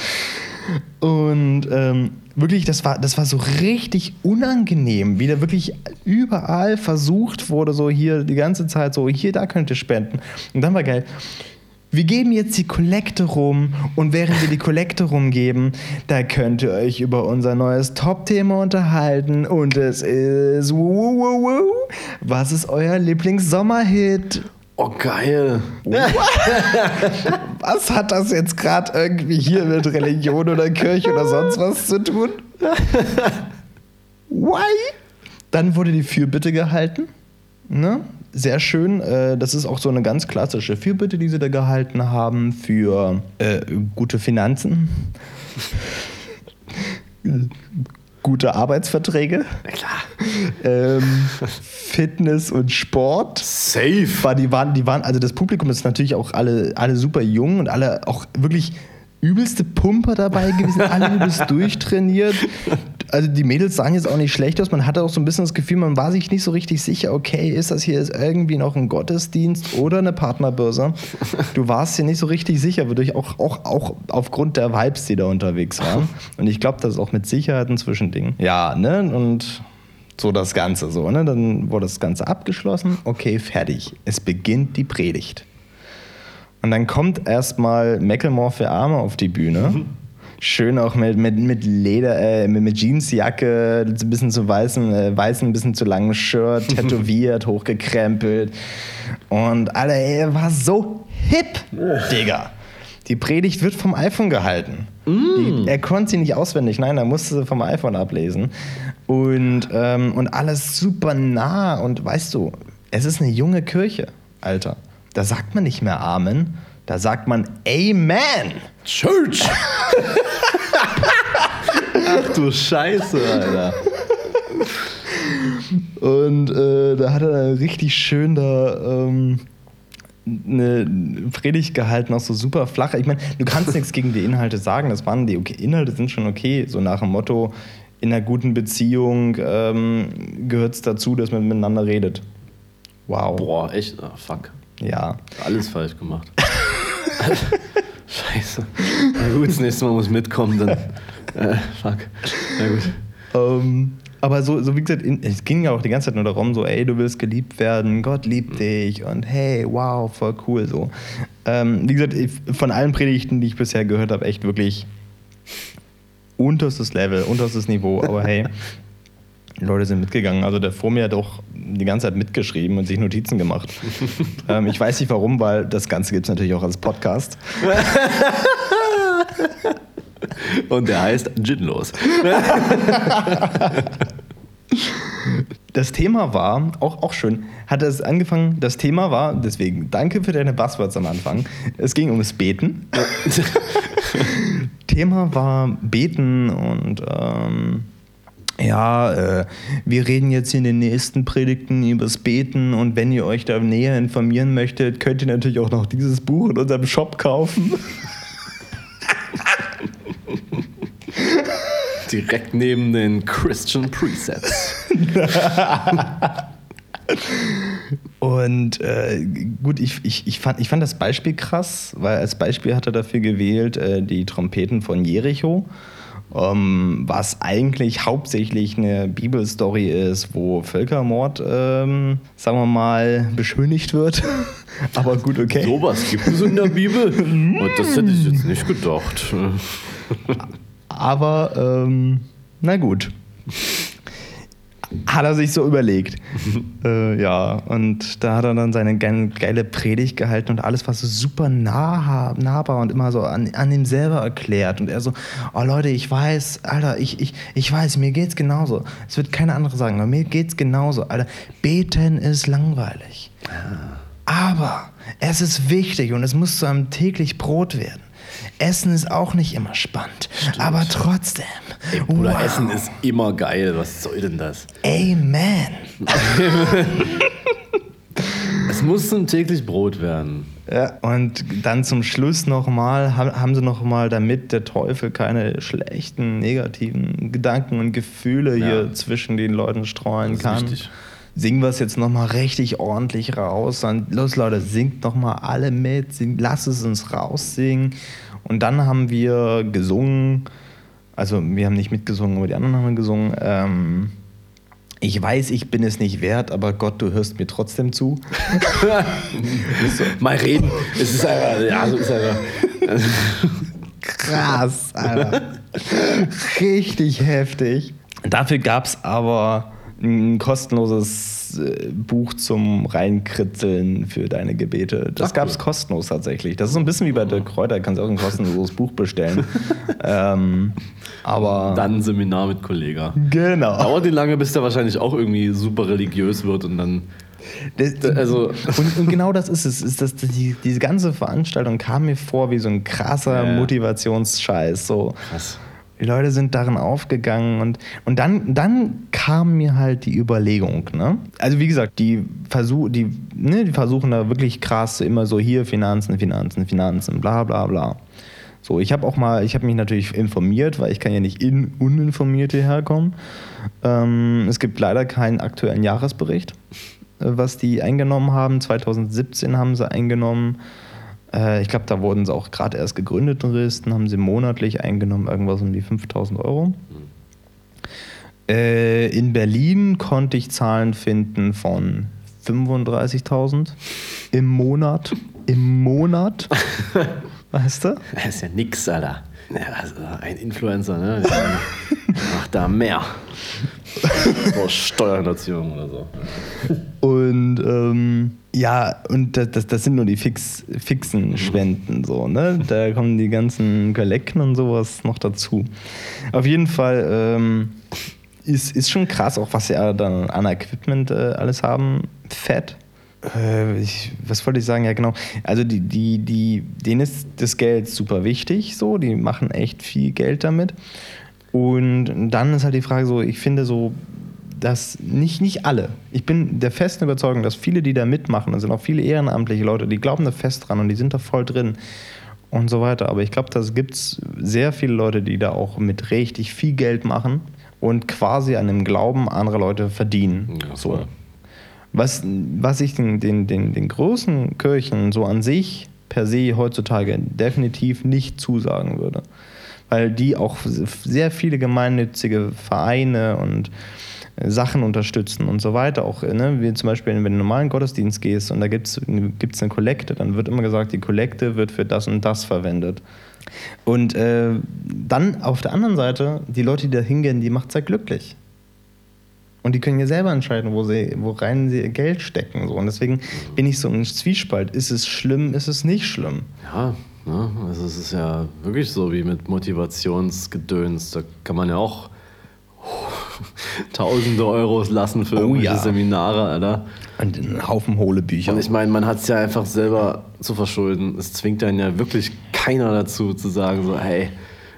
Und ähm, wirklich, das war, das war so richtig unangenehm, wie da wirklich überall versucht wurde, so hier die ganze Zeit so, hier, da könnt ihr spenden. Und dann war geil. Wir geben jetzt die Kollekte rum und während wir die Kollekte rumgeben, da könnt ihr euch über unser neues Top-Thema unterhalten und es ist was ist euer Lieblings-Sommerhit? Oh, geil. was hat das jetzt gerade irgendwie hier mit Religion oder Kirche oder sonst was zu tun? Why? Dann wurde die Fürbitte gehalten. Ne? Sehr schön. Äh, das ist auch so eine ganz klassische Fürbitte, die sie da gehalten haben für äh, gute Finanzen. gute Arbeitsverträge. Na klar. Ähm, Fitness und Sport. Safe. War, die, waren, die waren, also das Publikum ist natürlich auch alle, alle super jung und alle auch wirklich übelste Pumper dabei gewesen, alle übelst durchtrainiert. Also die Mädels sahen jetzt auch nicht schlecht aus. Man hatte auch so ein bisschen das Gefühl, man war sich nicht so richtig sicher, okay, ist das hier irgendwie noch ein Gottesdienst oder eine Partnerbörse? Du warst dir nicht so richtig sicher, wodurch auch, auch, auch aufgrund der Vibes, die da unterwegs waren. Und ich glaube, das ist auch mit Sicherheit ein Zwischending. Ja, ne? Und so das Ganze so, ne? Dann wurde das Ganze abgeschlossen. Okay, fertig. Es beginnt die Predigt. Und dann kommt erstmal Macklemore für Arme auf die Bühne. Mhm. Schön auch mit, mit, mit Leder, äh, mit, mit Jeansjacke, ein bisschen zu weißen, äh, weißen, ein bisschen zu langen Shirt, tätowiert, hochgekrempelt. Und Alter, er war so hip, Digga. Die Predigt wird vom iPhone gehalten. Mm. Die, er konnte sie nicht auswendig, nein, er musste sie vom iPhone ablesen. Und, ähm, und alles super nah. Und weißt du, es ist eine junge Kirche, Alter. Da sagt man nicht mehr Amen, da sagt man Amen. Church! Ach du Scheiße, Alter. Und äh, da hat er richtig schön da ähm, eine Predigt gehalten, auch so super flach. Ich meine, du kannst nichts gegen die Inhalte sagen. Das waren die okay, Inhalte sind schon okay, so nach dem Motto, in einer guten Beziehung ähm, gehört es dazu, dass man miteinander redet. Wow. Boah, echt? Ah, fuck. Ja. Alles falsch gemacht. Scheiße. Na gut, das nächste Mal muss ich mitkommen, dann. Äh, fuck. Na gut. Ähm, aber so, so wie gesagt, in, es ging ja auch die ganze Zeit nur darum, so, ey, du willst geliebt werden, Gott liebt dich und hey, wow, voll cool so. Ähm, wie gesagt, ich, von allen Predigten, die ich bisher gehört habe, echt wirklich unterstes Level, unterstes Niveau, aber hey, Leute sind mitgegangen. Also der vor mir hat auch die ganze Zeit mitgeschrieben und sich Notizen gemacht. ähm, ich weiß nicht warum, weil das Ganze gibt es natürlich auch als Podcast. Und der heißt Ginlos. Das Thema war, auch, auch schön, hat es angefangen, das Thema war, deswegen danke für deine Buzzwords am Anfang, es ging ums Beten. Thema war Beten und ähm, ja, äh, wir reden jetzt in den nächsten Predigten übers Beten und wenn ihr euch da näher informieren möchtet, könnt ihr natürlich auch noch dieses Buch in unserem Shop kaufen. Direkt neben den Christian Presets. Und äh, gut, ich, ich, ich, fand, ich fand das Beispiel krass, weil als Beispiel hat er dafür gewählt äh, die Trompeten von Jericho, ähm, was eigentlich hauptsächlich eine Bibelstory ist, wo Völkermord, ähm, sagen wir mal, beschönigt wird. Aber gut, okay. Sowas gibt es in der Bibel? Und das hätte ich jetzt nicht gedacht. Aber ähm, na gut. Hat er sich so überlegt. äh, ja, und da hat er dann seine geile Predigt gehalten und alles war so super nah, nahbar und immer so an, an ihm selber erklärt. Und er so, oh Leute, ich weiß, Alter, ich, ich, ich weiß, mir geht's genauso. Es wird keine andere sagen, aber mir geht's genauso. Alter, beten ist langweilig. Aber es ist wichtig und es muss zu einem täglich Brot werden. Essen ist auch nicht immer spannend, Stimmt. aber trotzdem. Ey, Bruder, wow. Essen ist immer geil. Was soll denn das? Amen. es muss ein täglich Brot werden. Ja, und dann zum Schluss nochmal, haben sie nochmal, damit der Teufel keine schlechten, negativen Gedanken und Gefühle ja. hier zwischen den Leuten streuen kann. Wichtig singen wir es jetzt nochmal richtig ordentlich raus. Und los Leute, singt nochmal alle mit, singt, lasst es uns raussingen. Und dann haben wir gesungen, also wir haben nicht mitgesungen, aber die anderen haben gesungen. Ähm, ich weiß, ich bin es nicht wert, aber Gott, du hörst mir trotzdem zu. so. Mal reden. Es ist einfach, ja, so ist einfach. Krass, Alter. Richtig heftig. Dafür gab es aber ein kostenloses äh, Buch zum Reinkritzeln für deine Gebete. Das gab es kostenlos tatsächlich. Das ist so ein bisschen wie bei Dirk Kräuter, kannst du auch ein kostenloses Buch bestellen. ähm, aber dann ein Seminar mit Kollegen. Genau. Dauert die lange, bis der wahrscheinlich auch irgendwie super religiös wird und dann. Das, also und, und, genau das ist es. Ist das, die, diese ganze Veranstaltung kam mir vor wie so ein krasser ja. Motivationsscheiß. So. Krass. Die Leute sind darin aufgegangen und, und dann, dann kam mir halt die Überlegung. Ne? Also wie gesagt, die, Versuch, die, ne, die versuchen da wirklich krass immer so hier Finanzen, Finanzen, Finanzen, bla bla bla. So, ich habe auch mal, ich habe mich natürlich informiert, weil ich kann ja nicht in uninformiert hierher kommen. Ähm, es gibt leider keinen aktuellen Jahresbericht, äh, was die eingenommen haben. 2017 haben sie eingenommen äh, ich glaube, da wurden sie auch gerade erst gegründet in Dresden, haben sie monatlich eingenommen, irgendwas um die 5000 Euro. Mhm. Äh, in Berlin konnte ich Zahlen finden von 35.000 im Monat. Im Monat. weißt du? Das ist ja nix, Alter. Ja, also ein Influencer, ne? Macht da mehr. Vor Steuerhinterziehung oder so. Und ähm, ja, und das, das sind nur die fix, fixen mhm. Spenden, so, ne? Da kommen die ganzen Kollekten und sowas noch dazu. Auf jeden Fall, ähm, ist, ist schon krass, auch was sie dann an Equipment äh, alles haben. Fett. Äh, ich, was wollte ich sagen? Ja, genau. Also die, die, die, denen ist das Geld super wichtig, so, die machen echt viel Geld damit. Und dann ist halt die Frage so, ich finde so, dass nicht, nicht alle, ich bin der festen Überzeugung, dass viele, die da mitmachen, da sind auch viele ehrenamtliche Leute, die glauben da fest dran und die sind da voll drin und so weiter. Aber ich glaube, da gibt es sehr viele Leute, die da auch mit richtig viel Geld machen und quasi an dem Glauben anderer Leute verdienen. Ja, so. Was, was ich den, den, den, den großen Kirchen so an sich per se heutzutage definitiv nicht zusagen würde. Weil die auch sehr viele gemeinnützige Vereine und Sachen unterstützen und so weiter. Auch ne, wie zum Beispiel, wenn du in den normalen Gottesdienst gehst und da gibt es eine Kollekte, dann wird immer gesagt, die Kollekte wird für das und das verwendet. Und äh, dann auf der anderen Seite, die Leute, die da hingehen, die macht es halt glücklich. Und die können ja selber entscheiden, wo sie, worein sie ihr Geld stecken. So. Und deswegen bin ich so ein Zwiespalt. Ist es schlimm, ist es nicht schlimm? Ja, ne? also es ist ja wirklich so wie mit Motivationsgedöns. Da kann man ja auch tausende Euros lassen für oh, irgendwelche ja. Seminare, Alter. Und einen Haufen hohle Bücher. Und ich meine, man hat es ja einfach selber zu verschulden. Es zwingt einen ja wirklich keiner dazu, zu sagen so, hey,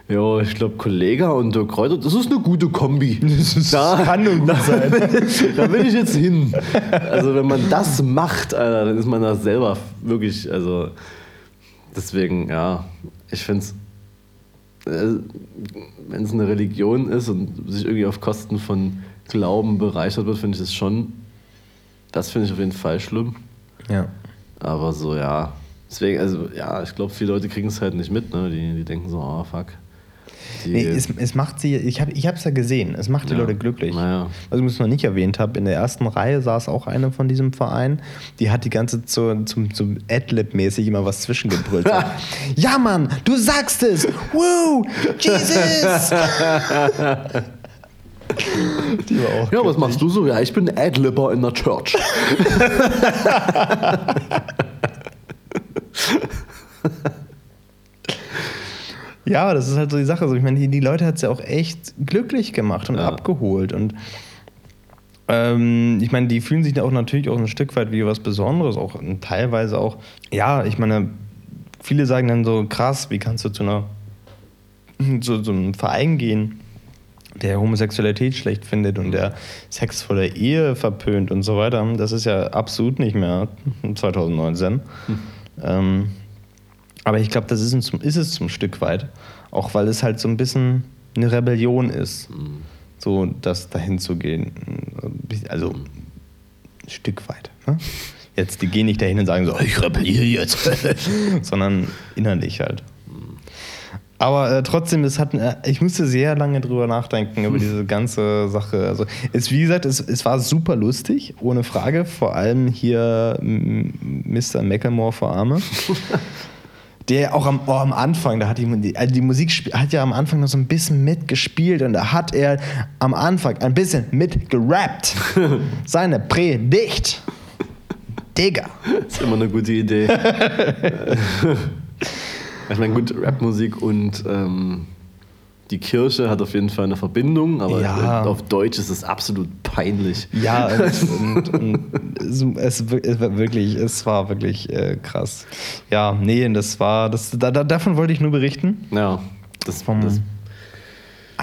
Jo, ich glaube, Kollega und Dirk Kräuter, das ist eine gute Kombi. Das da, kann nur gut sein. da will ich jetzt hin. Also, wenn man das macht, Alter, dann ist man da selber wirklich, also, deswegen, ja, ich finde es, äh, wenn es eine Religion ist und sich irgendwie auf Kosten von Glauben bereichert wird, finde ich das schon, das finde ich auf jeden Fall schlimm. Ja. Aber so, ja, deswegen, also, ja, ich glaube, viele Leute kriegen es halt nicht mit, ne? die, die denken so, oh, fuck Nee, es, es, macht sie, ich habe es ja gesehen, es macht die ja. Leute glücklich. Naja. Was ich noch nicht erwähnt habe, in der ersten Reihe saß auch eine von diesem Verein, die hat die ganze zu, zum, zum Adlib-mäßig immer was zwischengebrüllt. ja, Mann, du sagst es! Woo! Jesus! Die war auch ja, was machst du so? Ja, ich bin Adlibber in der Church. Ja, das ist halt so die Sache. Also ich meine, die, die Leute hat es ja auch echt glücklich gemacht und ja. abgeholt. Und ähm, ich meine, die fühlen sich ja auch natürlich auch ein Stück weit wie was Besonderes, auch teilweise auch, ja, ich meine, viele sagen dann so, krass, wie kannst du zu einer zu so einem Verein gehen, der Homosexualität schlecht findet und der Sex vor der Ehe verpönt und so weiter. Das ist ja absolut nicht mehr 2019. Hm. Ähm, aber ich glaube, das ist, ein, ist es zum Stück weit. Auch weil es halt so ein bisschen eine Rebellion ist, mhm. so das dahin zu gehen. Also ein Stück weit. Ne? Jetzt, die gehen nicht dahin und sagen so, ich rebelliere jetzt, sondern innerlich halt. Aber äh, trotzdem, es hat, äh, ich musste sehr lange drüber nachdenken, über diese ganze Sache. Also, es, wie gesagt, es, es war super lustig, ohne Frage. Vor allem hier Mr. Macklemore vor Arme. der auch am, oh, am Anfang, da hat die, also die Musik hat ja am Anfang noch so ein bisschen mitgespielt und da hat er am Anfang ein bisschen mitgerappt. Seine Predigt. Digga. Das ist immer eine gute Idee. ich meine, gut, Rapmusik und ähm, die Kirche hat auf jeden Fall eine Verbindung, aber ja. auf Deutsch ist es absolut peinlich. Ja, und, und es, es, es, wirklich, es war wirklich äh, krass. Ja, nee, das war, das, da, davon wollte ich nur berichten. Ja, das, vom das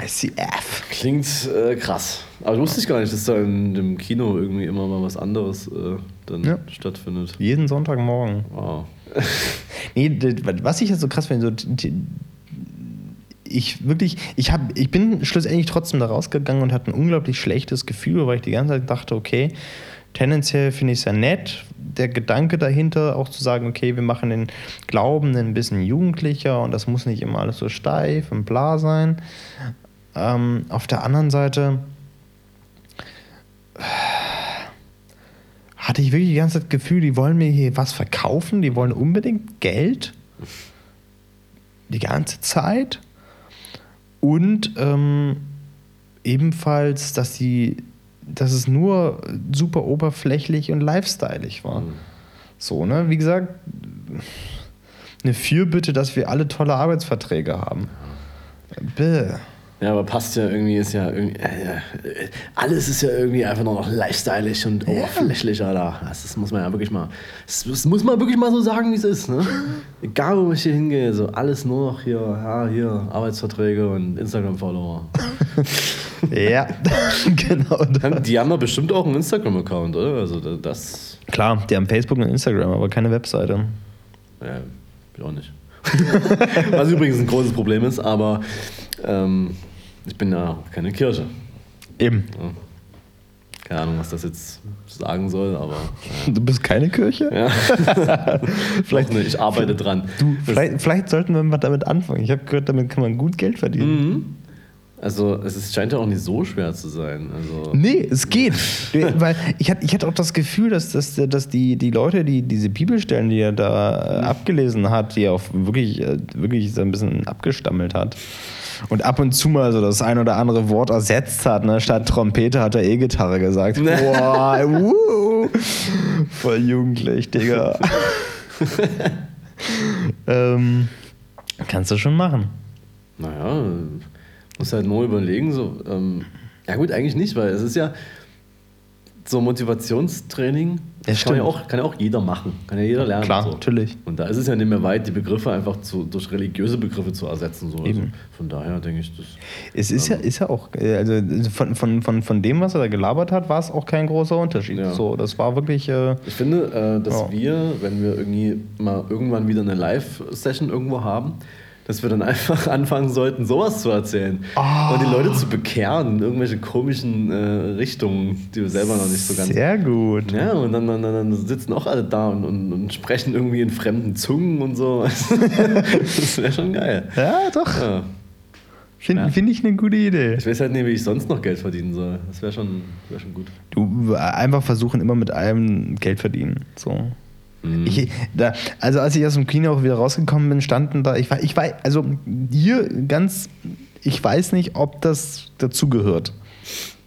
ICF. Klingt äh, krass. Aber wusste ich gar nicht, dass da in dem Kino irgendwie immer mal was anderes äh, dann ja. stattfindet. Jeden Sonntagmorgen. Wow. nee, was ich jetzt so krass finde, so ich wirklich, ich, hab, ich bin schlussendlich trotzdem da rausgegangen und hatte ein unglaublich schlechtes Gefühl, weil ich die ganze Zeit dachte, okay, tendenziell finde ich es ja nett, der Gedanke dahinter auch zu sagen, okay, wir machen den Glauben ein bisschen jugendlicher und das muss nicht immer alles so steif und bla sein. Ähm, auf der anderen Seite hatte ich wirklich die ganze Zeit das Gefühl, die wollen mir hier was verkaufen, die wollen unbedingt Geld. Die ganze Zeit. Und ähm, ebenfalls, dass, die, dass es nur super oberflächlich und lifestyleig war. Mhm. So, ne? Wie gesagt, eine Fürbitte, dass wir alle tolle Arbeitsverträge haben. Bäh. Ja, aber passt ja irgendwie, ist ja irgendwie. Äh, äh, alles ist ja irgendwie einfach nur noch lifestyleig und oberflächlich, Alter. Das, das muss man ja wirklich mal. Das, das muss man wirklich mal so sagen, wie es ist, ne? Egal, wo ich hier hingehe, so alles nur noch hier, ja, hier, Arbeitsverträge und Instagram-Follower. ja, genau. Die haben doch bestimmt auch einen Instagram-Account, oder? Also das. Klar, die haben Facebook und Instagram, aber keine Webseite. Ja, ich auch nicht. Was übrigens ein großes Problem ist, aber ähm, ich bin ja keine Kirche. Eben. Ja. Keine Ahnung, was das jetzt sagen soll, aber. Ja. Du bist keine Kirche? Ja. vielleicht nicht, ich arbeite dran. Du, vielleicht, vielleicht, sollten wir mal damit anfangen. Ich habe gehört, damit kann man gut Geld verdienen. Mhm. Also es ist, scheint ja auch nicht so schwer zu sein. Also nee, es geht. Weil ich hatte, ich hatte auch das Gefühl, dass, dass, dass die, die Leute, die diese Bibelstellen, die er da mhm. abgelesen hat, die er auch wirklich, äh, wirklich so ein bisschen abgestammelt hat, und ab und zu mal so das ein oder andere Wort ersetzt hat. Ne? Statt Trompete hat er E-Gitarre gesagt. Boah, uh, voll jugendlich, Digga. ähm, kannst du schon machen. Naja, muss halt nur überlegen, so, ähm, ja gut, eigentlich nicht, weil es ist ja so Motivationstraining ja, kann, ja auch, kann ja auch jeder machen, kann ja jeder lernen. Klar, so. natürlich. Und da ist es ja nicht mehr weit, die Begriffe einfach zu, durch religiöse Begriffe zu ersetzen. So. Also von daher denke ich, das. Es ist ja, ist ja auch, äh, also von, von, von, von dem, was er da gelabert hat, war es auch kein großer Unterschied. Ja. So, das war wirklich. Äh, ich finde, äh, dass ja. wir, wenn wir irgendwie mal irgendwann wieder eine Live-Session irgendwo haben, dass wir dann einfach anfangen sollten, sowas zu erzählen. Oh. Und die Leute zu bekehren in irgendwelche komischen äh, Richtungen, die wir selber noch nicht so ganz. Sehr gut. Ja, und dann, dann, dann sitzen auch alle da und, und, und, sprechen irgendwie in fremden Zungen und so. das wäre schon geil. Ja, doch. Ja. Finde ja. find ich eine gute Idee. Ich weiß halt nicht, wie ich sonst noch Geld verdienen soll. Das wäre schon, wär schon gut. Du einfach versuchen, immer mit allem Geld verdienen. So. Mhm. Ich, da, also als ich aus dem Kino auch wieder rausgekommen bin, standen da, ich war, ich war, also hier ganz, ich weiß nicht, ob das dazugehört.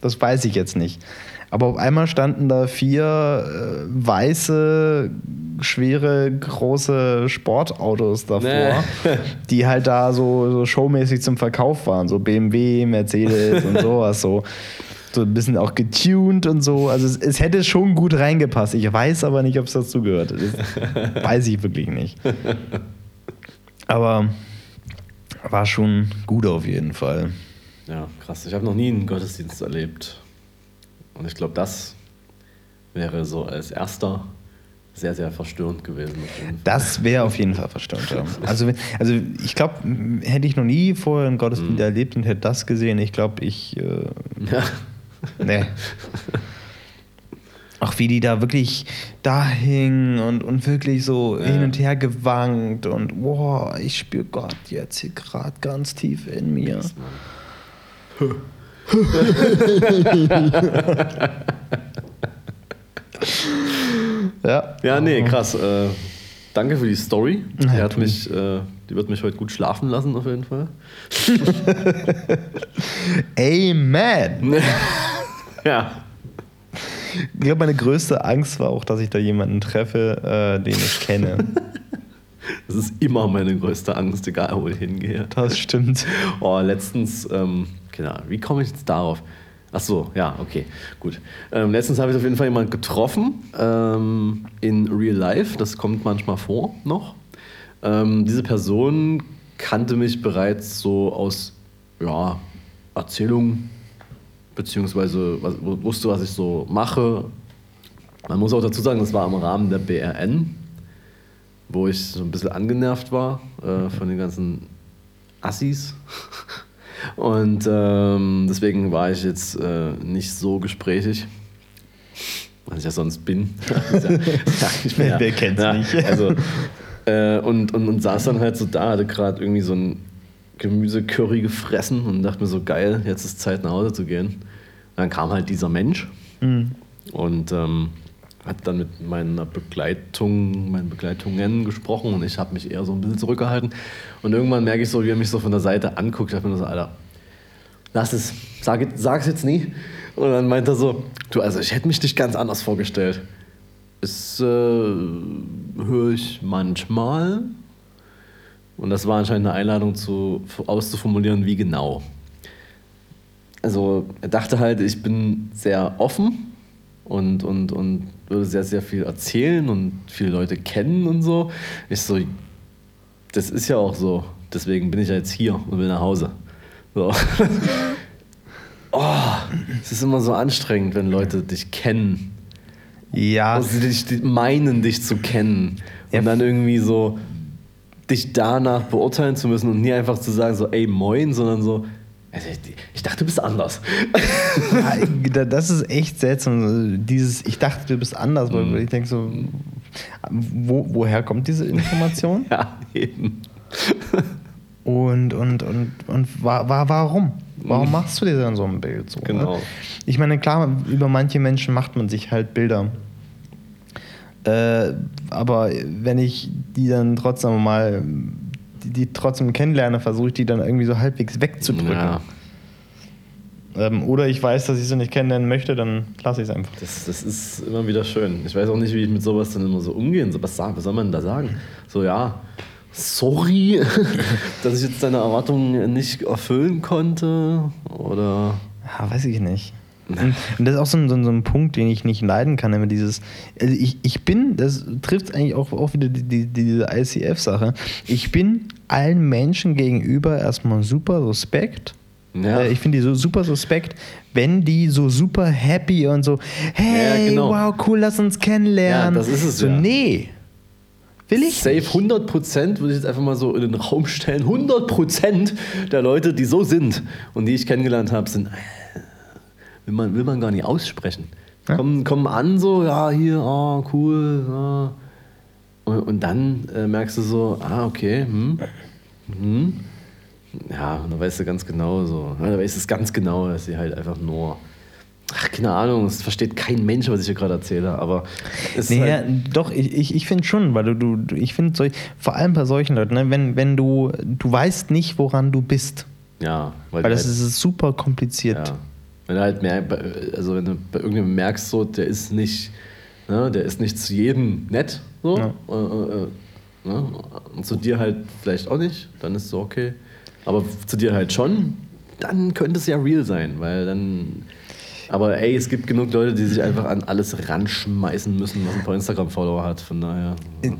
Das weiß ich jetzt nicht. Aber auf einmal standen da vier äh, weiße, schwere, große Sportautos davor, nee. die halt da so, so showmäßig zum Verkauf waren. So BMW, Mercedes und sowas. So so ein bisschen auch getuned und so. Also es, es hätte schon gut reingepasst. Ich weiß aber nicht, ob es dazu gehört. Das weiß ich wirklich nicht. Aber war schon gut auf jeden Fall. Ja, krass. Ich habe noch nie einen Gottesdienst erlebt. Und ich glaube, das wäre so als erster sehr, sehr verstörend gewesen. Das wäre auf jeden Fall verstörend. Ja. Also, also ich glaube, hätte ich noch nie vorher einen Gottesdienst mm. erlebt und hätte das gesehen, ich glaube, ich äh, ja. Nee. Auch wie die da wirklich da hingen und, und wirklich so ja. hin und her gewankt und boah, ich spüre Gott jetzt hier gerade ganz tief in mir. ja. Ja, nee, krass. Äh, danke für die Story. Die, hat mich, äh, die wird mich heute gut schlafen lassen, auf jeden Fall. Amen. Ja. Ich glaube, meine größte Angst war auch, dass ich da jemanden treffe, äh, den ich kenne. Das ist immer meine größte Angst, egal wo ich hingehe. Das stimmt. Oh, letztens, ähm, genau, wie komme ich jetzt darauf? Ach so, ja, okay, gut. Ähm, letztens habe ich auf jeden Fall jemanden getroffen ähm, in Real Life. Das kommt manchmal vor noch. Ähm, diese Person kannte mich bereits so aus ja, Erzählungen beziehungsweise was, wusste, was ich so mache. Man muss auch dazu sagen, das war im Rahmen der BRN, wo ich so ein bisschen angenervt war äh, von den ganzen Assis. Und ähm, deswegen war ich jetzt äh, nicht so gesprächig, was ich ja sonst bin. ja, ich bin ja, Wer kennt's ja, nicht? Also, äh, und, und, und saß dann halt so da, hatte gerade irgendwie so ein Gemüsecurry gefressen und dachte mir so, geil, jetzt ist Zeit nach Hause zu gehen. Dann kam halt dieser Mensch mhm. und ähm, hat dann mit meiner Begleitung, meinen Begleitungen gesprochen und ich habe mich eher so ein bisschen zurückgehalten. Und irgendwann merke ich so, wie er mich so von der Seite anguckt. Ich habe mir so, Alter, lass es, sag, sag es jetzt nie. Und dann meint er so, du, also ich hätte mich dich ganz anders vorgestellt. Das äh, höre ich manchmal. Und das war anscheinend eine Einladung zu, auszuformulieren, wie genau. also er dachte halt, ich bin sehr offen und, und, und würde sehr, sehr viel erzählen und viele Leute kennen und so. Ich so, das ist ja auch so. Deswegen bin ich ja jetzt hier und will nach Hause. So. oh, es ist immer so anstrengend, wenn Leute dich kennen. Ja. Also sie dich, die meinen, dich zu kennen. Ja. Und dann irgendwie so dich danach beurteilen zu müssen und nie einfach zu sagen, so, ey, moin, sondern so, also ich, ich dachte, du bist anders. Ja, das ist echt seltsam. Dieses, ich dachte, du bist anders, weil ich denke so, wo, woher kommt diese Information? ja, eben. Und, und, und, und wa, wa, warum? Warum machst du dir dann so ein Bild so? Genau. Ne? Ich meine, klar, über manche Menschen macht man sich halt Bilder. Äh, aber wenn ich die dann trotzdem mal, die, die trotzdem kennenlerne, versuche ich die dann irgendwie so halbwegs wegzudrücken. Ja, Ähm, oder ich weiß, dass ich sie nicht kennenlernen möchte, dann lasse ich es einfach. das, das ist immer wieder schön. Ich weiß auch nicht, wie ich mit sowas dann immer so umgehen soll. Was, was soll man da sagen? So, ja, sorry, dass ich jetzt deine Erwartungen nicht erfüllen konnte. Oder. Ja, weiß ich nicht. Und, das ist auch so ein, so, ein, so ein Punkt, den ich nicht leiden kann, immer dieses, also ich, ich bin, das trifft eigentlich auch, auch wieder die, die, diese ICF-Sache, ich bin allen Menschen gegenüber erstmal super suspekt. Ja. Äh, Ich finde die so super suspekt, wenn die so super happy und so, hey, Ja, genau. wow, cool, lass uns kennenlernen. Ja, das ist es, So, ja. nee. Will ich Safe nicht. 100% würde ich jetzt einfach mal so in den Raum stellen. 100% der Leute, die so sind und die ich kennengelernt habe, sind. äh, Will man, will man gar nicht aussprechen. Ja. Kommen, kommen an, so, ja, hier, ah, cool, ja. Und, und dann äh, merkst du so, ah, okay, hm, hm. Ja, und dann weißt du ganz genau so. Ja, da weißt du es ganz genau, dass sie halt einfach nur. Ach, keine Ahnung, es versteht kein Mensch, was ich hier gerade erzähle, aber es Nee, halt, ja, doch, ich, ich, ich finde schon, weil du, du ich finde, vor allem bei solchen Leuten, ne, wenn, wenn du, du weißt nicht, woran du bist. ja, Weil die das halt, ist super kompliziert. Ja. Wenn du halt merk, also wenn du bei irgendjemandem merkst, so, der ist nicht, ne, der ist nicht zu jedem nett, so, Ja. äh, äh, äh, ne, und zu dir halt vielleicht auch nicht, dann ist so okay. Aber zu dir halt schon, dann könnte es ja real sein, weil dann. Aber ey, es gibt genug Leute, die sich einfach an alles ranschmeißen müssen, was ein paar Instagram-Follower hat. Von daher.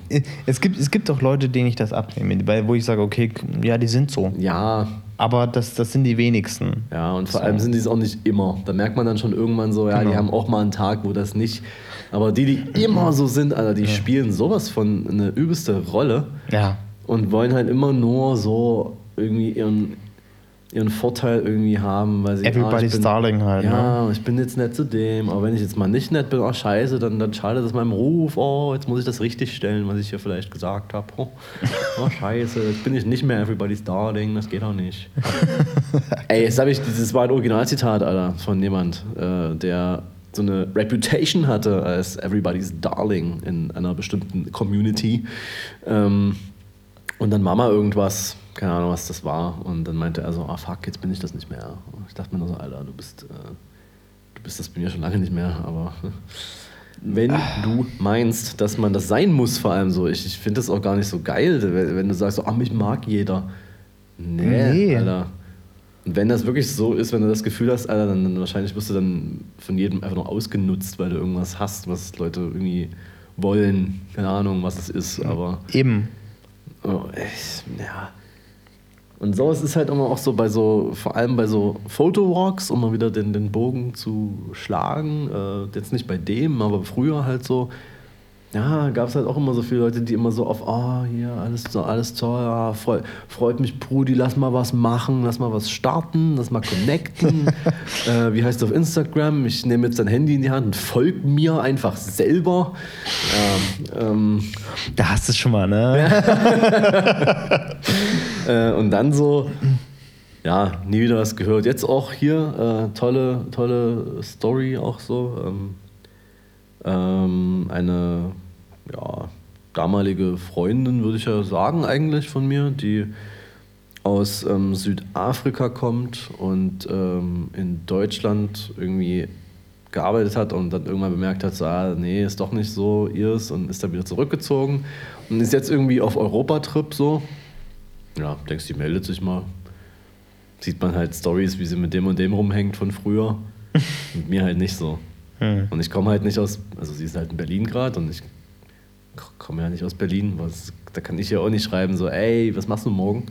Äh, Es gibt, es gibt auch Leute, denen ich das abnehme, weil- wo ich sage, okay, ja, die sind so. Ja, Aber das, das sind die wenigsten. Ja, und vor So. allem sind die es auch nicht immer. Da merkt man dann schon irgendwann so, ja, die Genau. haben auch mal einen Tag, wo das nicht. Aber die, die immer so sind, Alter, die spielen sowas von eine übelste Rolle Ja. und wollen halt immer nur so irgendwie ihren, ihren Vorteil irgendwie haben, weil sie. Everybody's bin, darling halt, Ja, ich bin jetzt nett zu dem, aber wenn ich jetzt mal nicht nett bin, oh scheiße, dann, dann schadet das meinem Ruf. Oh, jetzt muss ich das richtig stellen, was ich hier vielleicht gesagt habe. Oh, oh scheiße, jetzt bin ich nicht mehr Everybody's Darling, das geht auch nicht. Ey, jetzt habe ich, das war ein Originalzitat, Alter, von jemand, äh, der so eine Reputation hatte als Everybody's Darling in einer bestimmten Community. Ähm, und dann Mama irgendwas, keine Ahnung, was das war. Und dann meinte er so, ah fuck, jetzt bin ich das nicht mehr. Und ich dachte mir nur so, Alter, du bist, äh, du bist das bei mir schon lange nicht mehr, aber wenn du meinst, dass man das sein muss, vor allem so, ich, ich finde das auch gar nicht so geil, wenn, du sagst, so, ah, mich mag jeder. Nee, Nee. Alter. Und wenn das wirklich so ist, wenn du das Gefühl hast, Alter, dann, dann wahrscheinlich wirst du dann von jedem einfach nur ausgenutzt, weil du irgendwas hast, was Leute irgendwie wollen. Keine Ahnung, was es ist, aber. Eben. Oh, echt, ja. Und sowas ist halt immer auch so bei so, vor allem bei so Photowalks, um mal wieder den, den Bogen zu schlagen. Äh, jetzt nicht bei dem, aber früher halt so. Ja, gab es halt auch immer so viele Leute, die immer so auf, ah, hier, alles, so, alles toll, ja, freu, freut mich, Brudi, lass mal was machen, lass mal was starten, lass mal connecten. äh, wie heißt du auf Instagram? Ich nehme jetzt dein Handy in die Hand und folg mir einfach selber. Ja, ähm, Da hast du es schon mal, ne? Äh, und dann so, ja, nie wieder was gehört. Jetzt auch hier, äh, tolle, tolle Story auch so. Ähm, ähm, eine ja, damalige Freundin, würde ich ja sagen, eigentlich von mir, die aus ähm, Südafrika kommt und ähm, in Deutschland irgendwie gearbeitet hat und dann irgendwann bemerkt hat, so, ah, nee, ist doch nicht so ihrs und ist dann wieder zurückgezogen und ist jetzt irgendwie auf Europatrip so. Ja, denkst du, die meldet sich mal. sieht man halt Stories, wie sie mit dem und dem rumhängt von früher. mit mir halt nicht so. Hm. Und ich komme halt nicht aus, also sie ist halt in Berlin gerade und ich komme ja nicht aus Berlin. Was, da kann ich ja auch nicht schreiben, so, ey, was machst du morgen?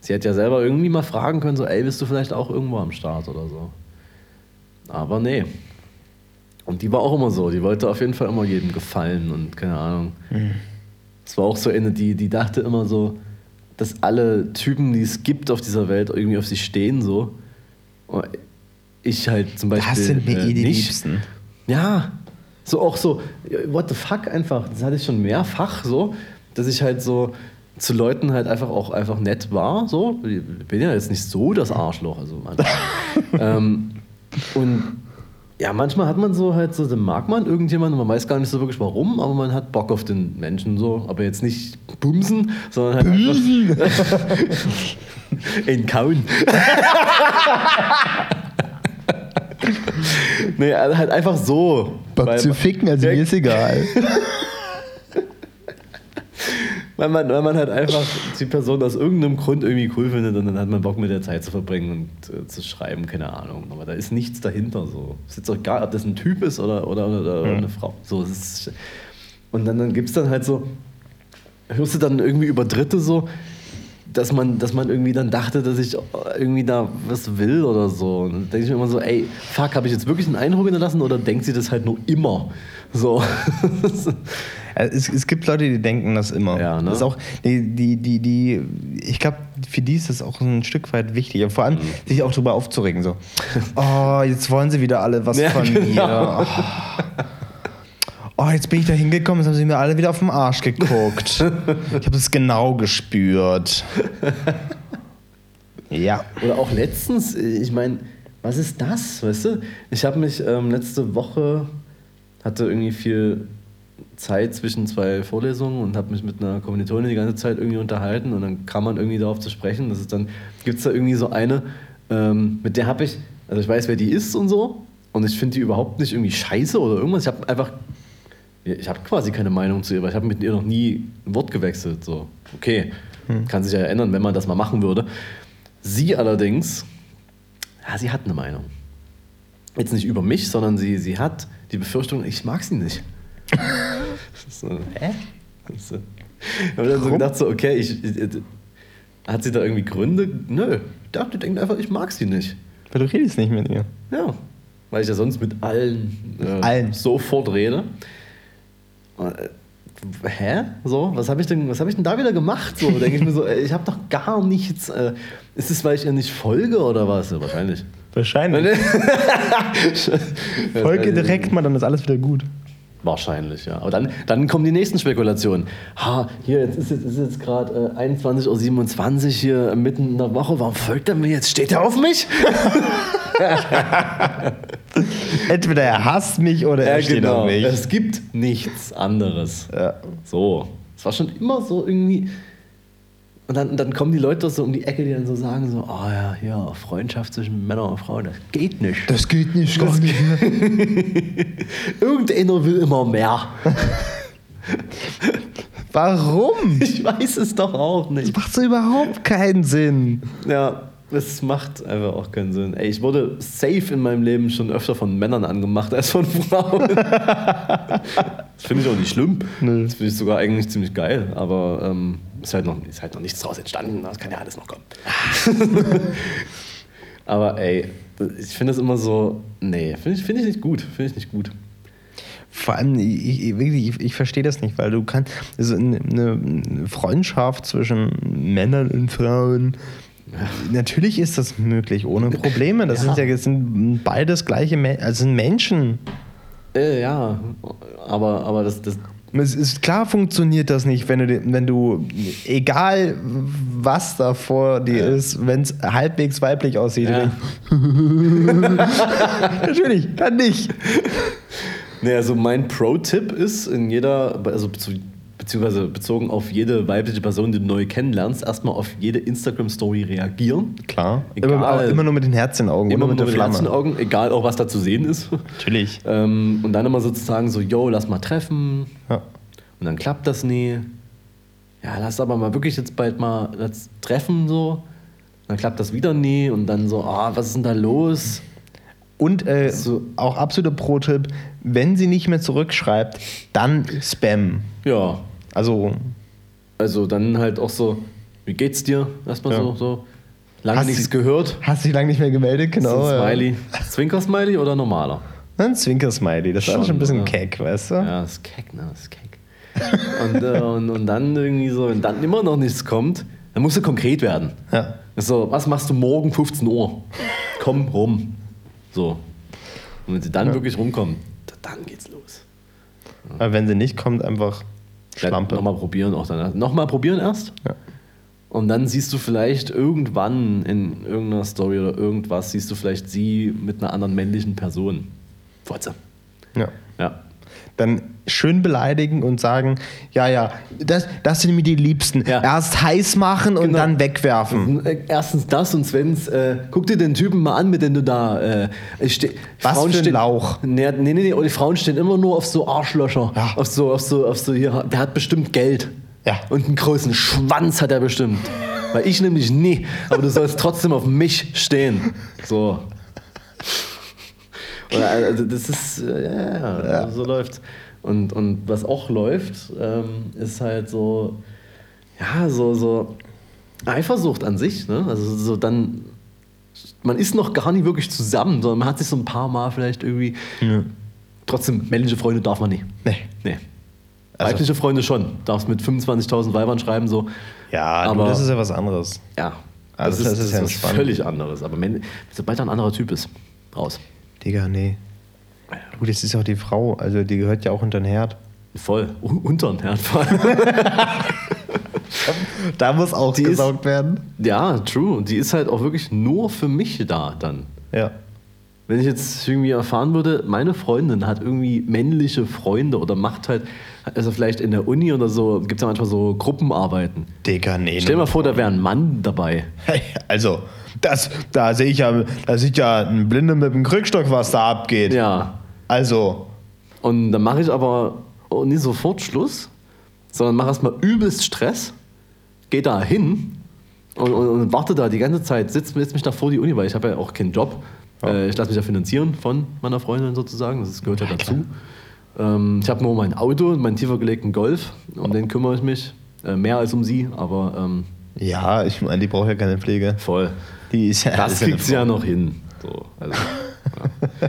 Sie hätte ja selber irgendwie mal fragen können, so, ey, bist du vielleicht auch irgendwo am Start oder so. Aber nee. Und die war auch immer so, die wollte auf jeden Fall immer jedem gefallen und keine Ahnung. Es war auch so eine, die, die dachte immer so, dass alle Typen, die es gibt auf dieser Welt, irgendwie auf sie stehen so. Und ich halt zum Beispiel Das sind mir äh, eh die nicht. Liebsten. Ja, so auch so, what the fuck einfach. Das hatte ich schon mehrfach so, dass ich halt so zu Leuten halt einfach auch einfach nett war. So, ich bin ja jetzt nicht so das Arschloch. Also ähm, und ja, manchmal hat man so halt so, dann mag man irgendjemanden, man weiß gar nicht so wirklich warum, aber man hat Bock auf den Menschen so. Aber jetzt nicht bumsen, sondern halt einfach in Kauen. nee, also halt einfach so. Bock Weil- zu ficken, also mir ist egal. Weil man, weil man halt einfach die Person aus irgendeinem Grund irgendwie cool findet und dann hat man Bock mit der Zeit zu verbringen und äh, zu schreiben, keine Ahnung. Aber da ist nichts dahinter so. Es ist jetzt auch egal, ob das ein Typ ist oder, oder, oder, oder Mhm. eine Frau. So, ist, und dann, dann gibt es dann halt so, hörst du dann irgendwie über Dritte so, dass man, dass man irgendwie dann dachte, dass ich irgendwie da was will oder so. Und dann denke ich mir immer so, ey, fuck, habe ich jetzt wirklich einen Eindruck hinterlassen oder denkt sie das halt nur immer? So. Äh, Es, es gibt Leute, die denken das immer. Ja, ne? Das ist auch, die, die, die, die ich glaube, für die ist das auch ein Stück weit wichtig. Vor allem, sich auch darüber aufzuregen. So, oh, jetzt wollen sie wieder alle was Ja, von genau. mir. Oh. oh, jetzt bin ich da hingekommen, jetzt haben sie mir alle wieder auf den Arsch geguckt. ich habe es genau gespürt. Ja. Oder auch letztens, ich meine, was ist das, weißt du? Ich habe mich ähm, letzte Woche, hatte irgendwie viel Zeit zwischen zwei Vorlesungen und habe mich mit einer Kommilitonin die ganze Zeit irgendwie unterhalten und dann kam man irgendwie darauf zu sprechen. Das ist dann, gibt es da irgendwie so eine, ähm, mit der habe ich, also ich weiß, wer die ist und so und ich finde die überhaupt nicht irgendwie scheiße oder irgendwas. Ich habe einfach, ich habe quasi keine Meinung zu ihr, weil ich habe mit ihr noch nie ein Wort gewechselt. So, okay, kann sich ja ändern, wenn man das mal machen würde. Sie allerdings, ja, sie hat eine Meinung. Jetzt nicht über mich, sondern sie, sie hat die Befürchtung, ich mag sie nicht. So, hä? So. Ich habe dann so gedacht, so, okay, ich, ich, hat sie da irgendwie Gründe? Nö. Ich dachte, denkt einfach, ich mag sie nicht. Weil du redest nicht mit ihr. Ja. Weil ich ja sonst mit allen, äh, allen. sofort rede. Äh, Hä? So, was habe ich, denn- was hab ich denn da wieder gemacht? So, denke ich mir so, ich habe doch gar nichts. Äh, ist es, weil ich ihr nicht folge oder was? Ja, wahrscheinlich. Wahrscheinlich. Folge direkt mal, dann ist alles wieder gut. Wahrscheinlich, ja. Aber dann, dann kommen die nächsten Spekulationen. Ha, hier, jetzt ist jetzt, ist jetzt gerade äh, 21.27 Uhr hier mitten in der Woche. Warum folgt er mir jetzt? Steht er auf mich? Entweder er hasst mich oder er steht auf mich. Es gibt nichts anderes. Ja. So. Es war schon immer so irgendwie. Und dann, dann kommen die Leute so um die Ecke, die dann so sagen: so, oh ja, ja, Freundschaft zwischen Männern und Frauen, das geht nicht. Das geht nicht, gar nicht. Irgendeiner will immer mehr. Warum? Ich weiß es doch auch Das nicht. macht so überhaupt keinen Sinn. Ja, es macht einfach auch keinen Sinn. Ey, ich wurde safe in meinem Leben schon öfter von Männern angemacht als von Frauen. das finde ich auch nicht schlimm. Nö. Das finde ich sogar eigentlich ziemlich geil. Aber ähm, ist, halt noch, ist halt noch nichts draus entstanden. Das kann ja alles noch kommen. Aber ey, ich finde das immer so. Nee, finde ich, find ich nicht gut. Finde ich nicht gut. Vor allem, ich, ich, ich, ich verstehe das nicht, weil du kannst, also eine, Freundschaft zwischen Männern und Frauen, natürlich ist das möglich, ohne Probleme. Das, Ja. sind ja sind beides gleiche also sind Menschen. Äh, ja, aber, aber das, das, Es ist klar funktioniert das nicht, wenn du, wenn du egal was da vor dir ist, wenn es halbwegs weiblich aussieht. Ja. Natürlich, kann nicht. Nee, also mein Pro-Tipp ist in jeder, also bezu- beziehungsweise bezogen auf jede weibliche Person, die du neu kennenlernst, erstmal auf jede Instagram-Story reagieren. Klar. Egal. Immer, aber immer nur mit den Herzen in Augen, Immer mit mit der den Herzen Flamme. in den Augen, egal auch was da zu sehen ist. Natürlich. ähm, und dann immer sozusagen so, yo, lass mal treffen. Ja. Und dann klappt das nie. Ja, lass aber mal wirklich jetzt bald mal das treffen so. dann klappt das wieder nie und dann so, ah, was ist denn da los? Und äh, So. auch absoluter Pro-Tipp, wenn sie nicht mehr zurückschreibt, dann Spam. Ja, Also, also dann halt auch so, wie geht's dir? Erstmal Ja. so, so. Lange Hast nichts du- gehört. hast dich lange nicht mehr gemeldet, Ist genau. ein ja. Smiley. Zwinker-Smiley oder normaler? Ein Zwinker-Smiley, das ist Schon, auch schon ein bisschen ja. keck, weißt du? Ja, das ist keck, ne? Das ist keck. und, äh, und, und dann irgendwie so, wenn dann immer noch nichts kommt, dann musst du konkret werden. Ja. So, was machst du morgen 15 Uhr? Komm rum. So. Und wenn sie dann Ja. wirklich rumkommen, da- dann geht's los. Aber wenn sie nicht kommt, einfach Schlampe. Nochmal probieren auch dann. Nochmal probieren erst. Ja. Und dann siehst du vielleicht irgendwann in irgendeiner Story oder irgendwas, siehst du vielleicht sie mit einer anderen männlichen Person. Fotze. Ja. Ja. Dann schön beleidigen und sagen, ja, ja, das, das sind mir die Liebsten. Ja. Erst heiß machen und Genau. dann wegwerfen. Erstens das und zweitens, äh, guck dir den Typen mal an, mit dem du da. Äh, Was für ein stehen- Lauch. Nee, nee, nee, nee, die Frauen stehen immer nur auf so Arschlöcher. Ja. Auf so, auf so, auf so hier. Der hat bestimmt Geld. Ja. Und einen großen Schwanz hat er bestimmt. Weil ich nämlich nie. Aber du sollst trotzdem auf mich stehen. So. Oder, also das ist, äh, ja, ja, ja. so läuft's. Und, und was auch läuft, ähm, ist halt so, ja, so, so Eifersucht an sich. Ne? Also so dann, man ist noch gar nicht wirklich zusammen, sondern man hat sich so ein paar Mal vielleicht irgendwie, trotzdem, männliche Freunde darf man nicht. Nee. Nee. Also- Weibliche Freunde schon. Darfst mit 25.000 Weibern schreiben, so. Ja, Aber- du, das ist ja was anderes. Ja. Also das ist ja was völlig anderes. Aber sobald da ein anderer Typ ist, raus. Digga, nee. Gut, das ist auch die Frau, also die gehört ja auch unter den Herd. Voll. U- Untern Herd vor allem. Da muss auch Die ist- gesaugt werden. Ja, true. Und die ist halt auch wirklich nur für mich da dann. Ja. Wenn ich jetzt irgendwie erfahren würde, meine Freundin hat irgendwie männliche Freunde oder macht halt, also vielleicht in der Uni oder so, gibt es ja manchmal so Gruppenarbeiten. Digga, nee. Stell dir mal vor, da wäre ein Mann dabei. Hey, also, das, da sehe ich ja, da sieht ja ein Blinde mit dem Krückstock, was da abgeht. Ja. Also, Und dann mache ich aber nie sofort Schluss, sondern mache erstmal übelst Stress, gehe da hin und, und, und warte da die ganze Zeit, sitze setz mich da vor die Uni, weil ich habe ja auch keinen Job. Äh, ich lasse mich ja finanzieren von meiner Freundin sozusagen, das gehört ja dazu. Ähm, ich habe nur mein Auto und meinen tiefer gelegten Golf, um den kümmere ich mich. Äh, mehr als um sie, aber ähm, ja, ich meine, die braucht ja keine Pflege. voll. Die ist ja. Das ja kriegt sie ja noch hin. So, also, ja.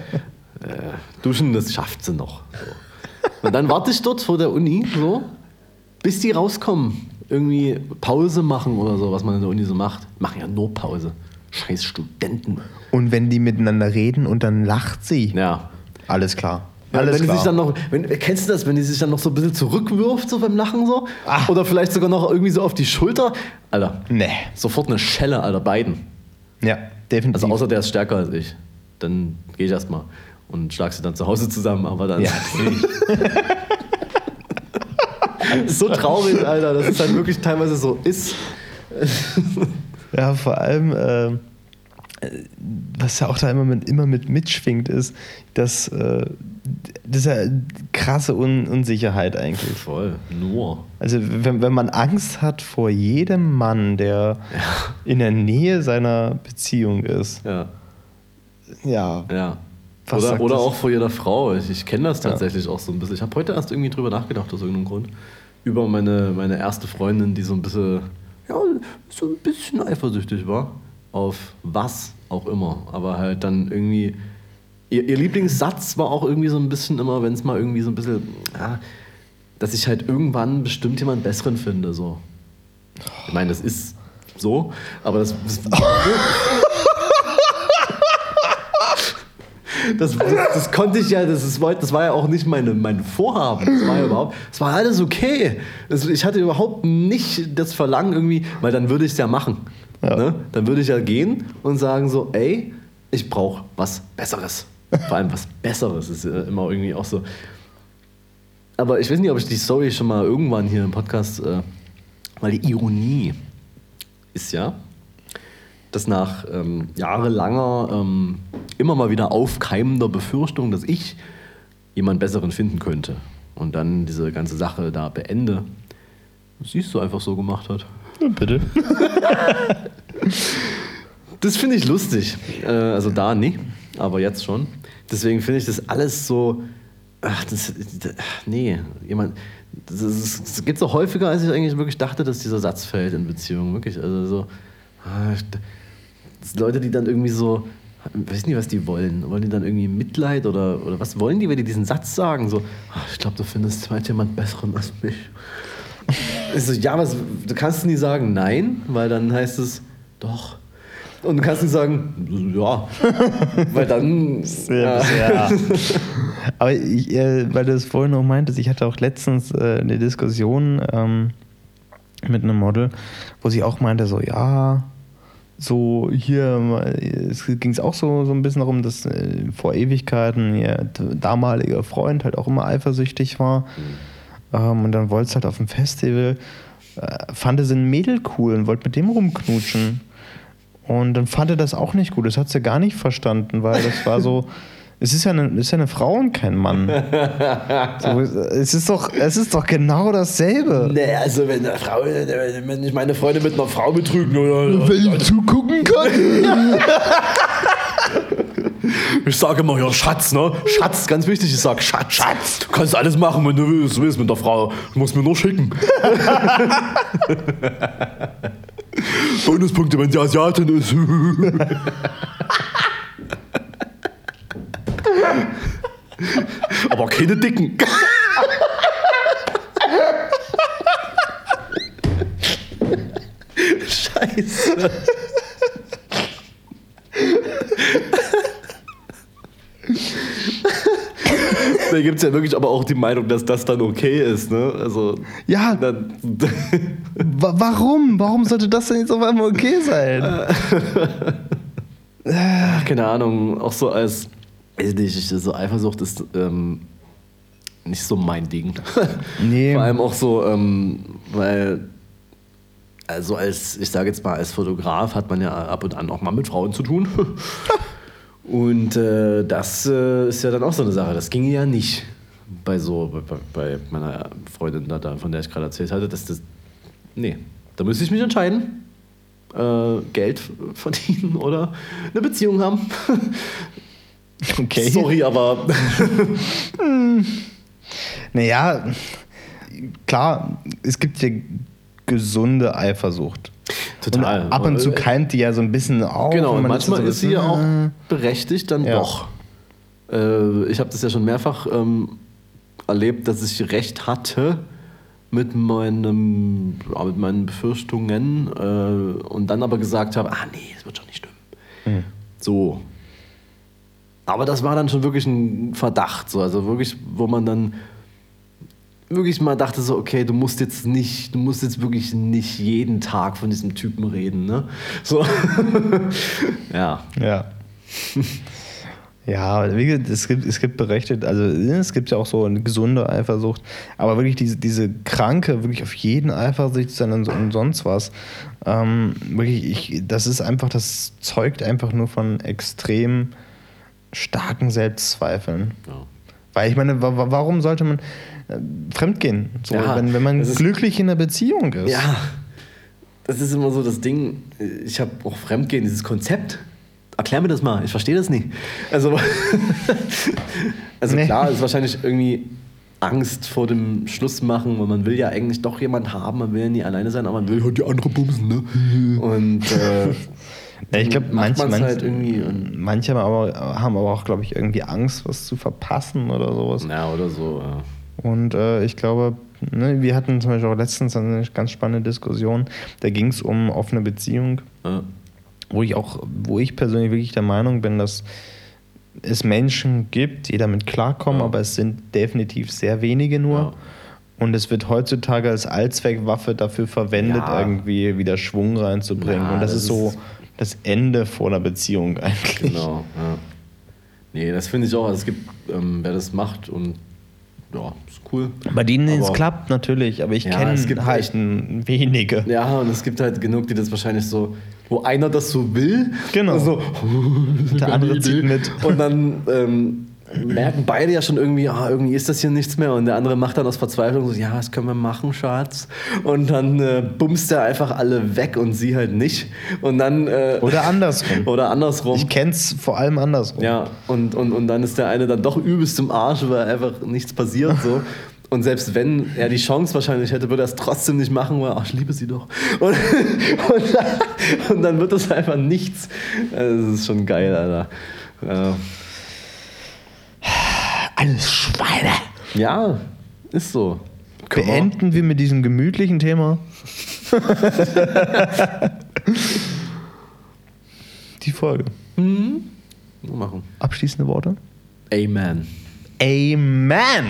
äh, duschen, das schafft sie noch. So. Und dann warte ich dort vor der Uni, so, bis die rauskommen. Irgendwie Pause machen oder so, was man in der Uni so macht. Machen ja nur Pause. Scheiß Studenten. Und wenn die miteinander reden und dann lacht sie. Ja. Alles klar. Ja, Alles wenn die klar. sich dann noch, wenn, kennst du das, wenn die sich dann noch so ein bisschen zurückwirft, so beim Lachen so? Ah. Oder vielleicht sogar noch irgendwie so auf die Schulter? Alter, nee. sofort eine Schelle, Alter, beiden. Ja, definitiv. Also außer der ist stärker als ich. Dann gehe ich erstmal und schlag sie dann zu Hause zusammen, aber dann. Ja. so traurig, Alter, dass es halt wirklich teilweise so ist. Ja, vor allem, äh, was ja auch da immer mit, immer mit mitschwingt, ist, dass äh, das ist ja krasse Un Unsicherheit eigentlich. Voll, nur. Also wenn, wenn man Angst hat vor jedem Mann, der in der Nähe seiner Beziehung ist, Ja, ja, ja. Oder oder das? auch vor jeder Frau. Ich, ich kenne das tatsächlich auch so ein bisschen. Ich habe heute erst irgendwie drüber nachgedacht, aus irgendeinem Grund. Über meine, meine erste Freundin, die so ein bisschen, ja, so ein bisschen eifersüchtig war. Auf was auch immer. Aber halt dann irgendwie. Ihr, ihr Lieblingssatz war auch irgendwie so ein bisschen immer, wenn es mal irgendwie so ein bisschen, ja, dass ich halt irgendwann bestimmt jemand Besseren finde. So. Ich meine, das ist so, aber das. das Das, das, das konnte ich ja, das, ist, das war ja auch nicht meine, mein Vorhaben. Das war ja überhaupt, es war alles okay. Das, ich hatte überhaupt nicht das Verlangen irgendwie, weil dann würde ich es ja machen. Ja. Ne? Dann würde ich ja gehen und sagen so, ey, ich brauche was Besseres. Vor allem was Besseres ist ja immer irgendwie auch so. Aber ich weiß nicht, ob ich die Story schon mal irgendwann hier im Podcast, äh, weil die Ironie ist ja, dass nach ähm, jahrelanger, ähm, immer mal wieder aufkeimender Befürchtung, dass ich jemand Besseren finden könnte und dann diese ganze Sache da beende, siehst du einfach so gemacht hat. Bitte. Das finde ich lustig. Äh, also da nie, aber jetzt schon. Deswegen finde ich das alles so. Ach, das, nee, jemand. Das, ist, das geht so häufiger, als ich eigentlich wirklich dachte, dass dieser Satz fällt in Beziehungen. Wirklich. Also so. ah, Leute, die dann irgendwie so. Ich weiß nicht, was die wollen. Wollen die dann irgendwie Mitleid oder, oder was wollen die, wenn die diesen Satz sagen? So, "Ah, ich glaube, du findest heute jemand Besseren als mich. Ich so, ja, was, du kannst nie sagen nein, weil dann heißt es doch. Und du kannst nicht sagen, ja, weil dann. Ja. ja. Aber ich, äh, weil du es vorhin noch meintest, ich hatte auch letztens äh, eine Diskussion ähm, mit einem Model, wo sie auch meinte, so, ja, so hier, äh, es ging es auch so, so ein bisschen darum, dass vor Ewigkeiten ihr damaliger Freund halt auch immer eifersüchtig war. Ähm, und dann wollte es halt auf dem Festival, äh, fand sie ein Mädel cool und wollte mit dem rumknutschen. Und dann fand er das auch nicht gut. Das hat sie gar nicht verstanden, weil das war so. Es ist ja eine, es ist ja eine Frau und kein Mann. So, es, ist doch, es ist doch genau dasselbe. Nee, also wenn eine Frau, wenn ich meine Freunde mit einer Frau betrügen oder. Wenn ich zugucken kann. Ich sage immer, ja, Schatz, ne? Schatz, ganz wichtig, ich sage Schatz. Schatz. Du kannst alles machen, wenn du willst, du willst mit der Frau. Du musst mir nur schicken. Bonuspunkte, wenn sie Asiatin ist. Aber keine Dicken. Scheiße. Da gibt es ja wirklich aber auch die Meinung, dass das dann okay ist. Ne? Also, Ja, dann, wa warum? Warum sollte das denn jetzt auf einmal okay sein? Ach, keine Ahnung, auch so als, ich so Eifersucht ist ähm, nicht so mein Ding. Nee. Vor allem auch so, ähm, weil, also als, ich sage jetzt mal, als Fotograf hat man ja ab und an auch mal mit Frauen zu tun. Und äh, das äh, ist ja dann auch so eine Sache. Das ginge ja nicht bei so, bei, bei meiner Freundin da, da, von der ich gerade erzählt hatte. Dass das, nee, da müsste ich mich entscheiden. Äh, Geld verdienen oder eine Beziehung haben. Okay. Sorry, aber Naja, klar, es gibt ja gesunde Eifersucht. Total. Und ab und zu keimt die ja so ein bisschen auf. Genau, und und man manchmal so ist sie ja auch äh, berechtigt, dann Ja. doch. Äh, ich habe das ja schon mehrfach ähm, erlebt, dass ich recht hatte mit, meinem, ja, mit meinen Befürchtungen äh, und dann aber gesagt habe, ah nee, das wird schon nicht stimmen. Mhm. So. Aber das war dann schon wirklich ein Verdacht, so. also wirklich, wo man dann wirklich mal dachte so, okay, du musst jetzt nicht, du musst jetzt wirklich nicht jeden Tag von diesem Typen reden, ne? So. ja. Ja. Ja, wie gesagt, es gibt, es gibt berechtigt, also es gibt ja auch so eine gesunde Eifersucht, aber wirklich diese, diese kranke, wirklich auf jeden Eifersucht sein und, und sonst was, ähm, wirklich, ich, das ist einfach, das zeugt einfach nur von extrem starken Selbstzweifeln. ja. Weil ich meine, wa wa- warum sollte man äh, fremdgehen, so, Ja, wenn, wenn man das ist- glücklich in einer Beziehung ist? Ja, das ist immer so das Ding. Ich habe auch Fremdgehen, dieses Konzept. Erklär mir das mal, ich verstehe das nicht. Also, also Nee. klar, ist wahrscheinlich irgendwie Angst vor dem Schluss machen, weil man will ja eigentlich doch jemand haben, man will ja nie alleine sein, aber man will halt die andere bumsen, ne? Und äh, Ja, ich glaube, man's manche, halt manche haben aber, haben aber auch, glaube ich, irgendwie Angst, was zu verpassen oder sowas. ja, oder so. Ja. Und äh, ich glaube, ne, wir hatten zum Beispiel auch letztens eine ganz spannende Diskussion. Da ging es um offene Beziehung, Ja. wo ich auch, wo ich persönlich wirklich der Meinung bin, dass es Menschen gibt, die damit klarkommen, aber es sind definitiv sehr wenige nur. Und es wird heutzutage als Allzweckwaffe dafür verwendet, Ja. irgendwie wieder Schwung reinzubringen. Ja, Und das, das ist so das Ende vor einer Beziehung eigentlich. Genau, ja. Nee, das finde ich auch. Also es gibt, ähm, wer das macht und ja, ist cool. Bei denen es klappt natürlich, aber ich Ja, es gibt kenne halt echt- wenige. Ja, und es gibt halt genug, die das wahrscheinlich so, wo einer das so will. Genau. So, Der andere zieht mit. Und dann ähm, merken beide ja schon irgendwie, ah, irgendwie ist das hier nichts mehr. Und der andere macht dann aus Verzweiflung so, ja, was können wir machen, Schatz? Und dann äh, bumst er einfach alle weg und sie halt nicht. Und dann. Äh, Oder andersrum. Oder andersrum. Ich kenn's vor allem andersrum. Ja, und, und, und dann ist der eine dann doch übelst im Arsch, weil einfach nichts passiert so. Und selbst wenn er die Chance wahrscheinlich hätte, würde er es trotzdem nicht machen, weil, ach, ich liebe sie doch. Und, und, dann, und dann wird das einfach nichts. Also, das ist schon geil, Alter. Ja. Alles Schweine. Ja, ist so. Wir- Beenden wir mit diesem gemütlichen Thema. Die Folge. Machen. Abschließende Worte. Amen. Amen.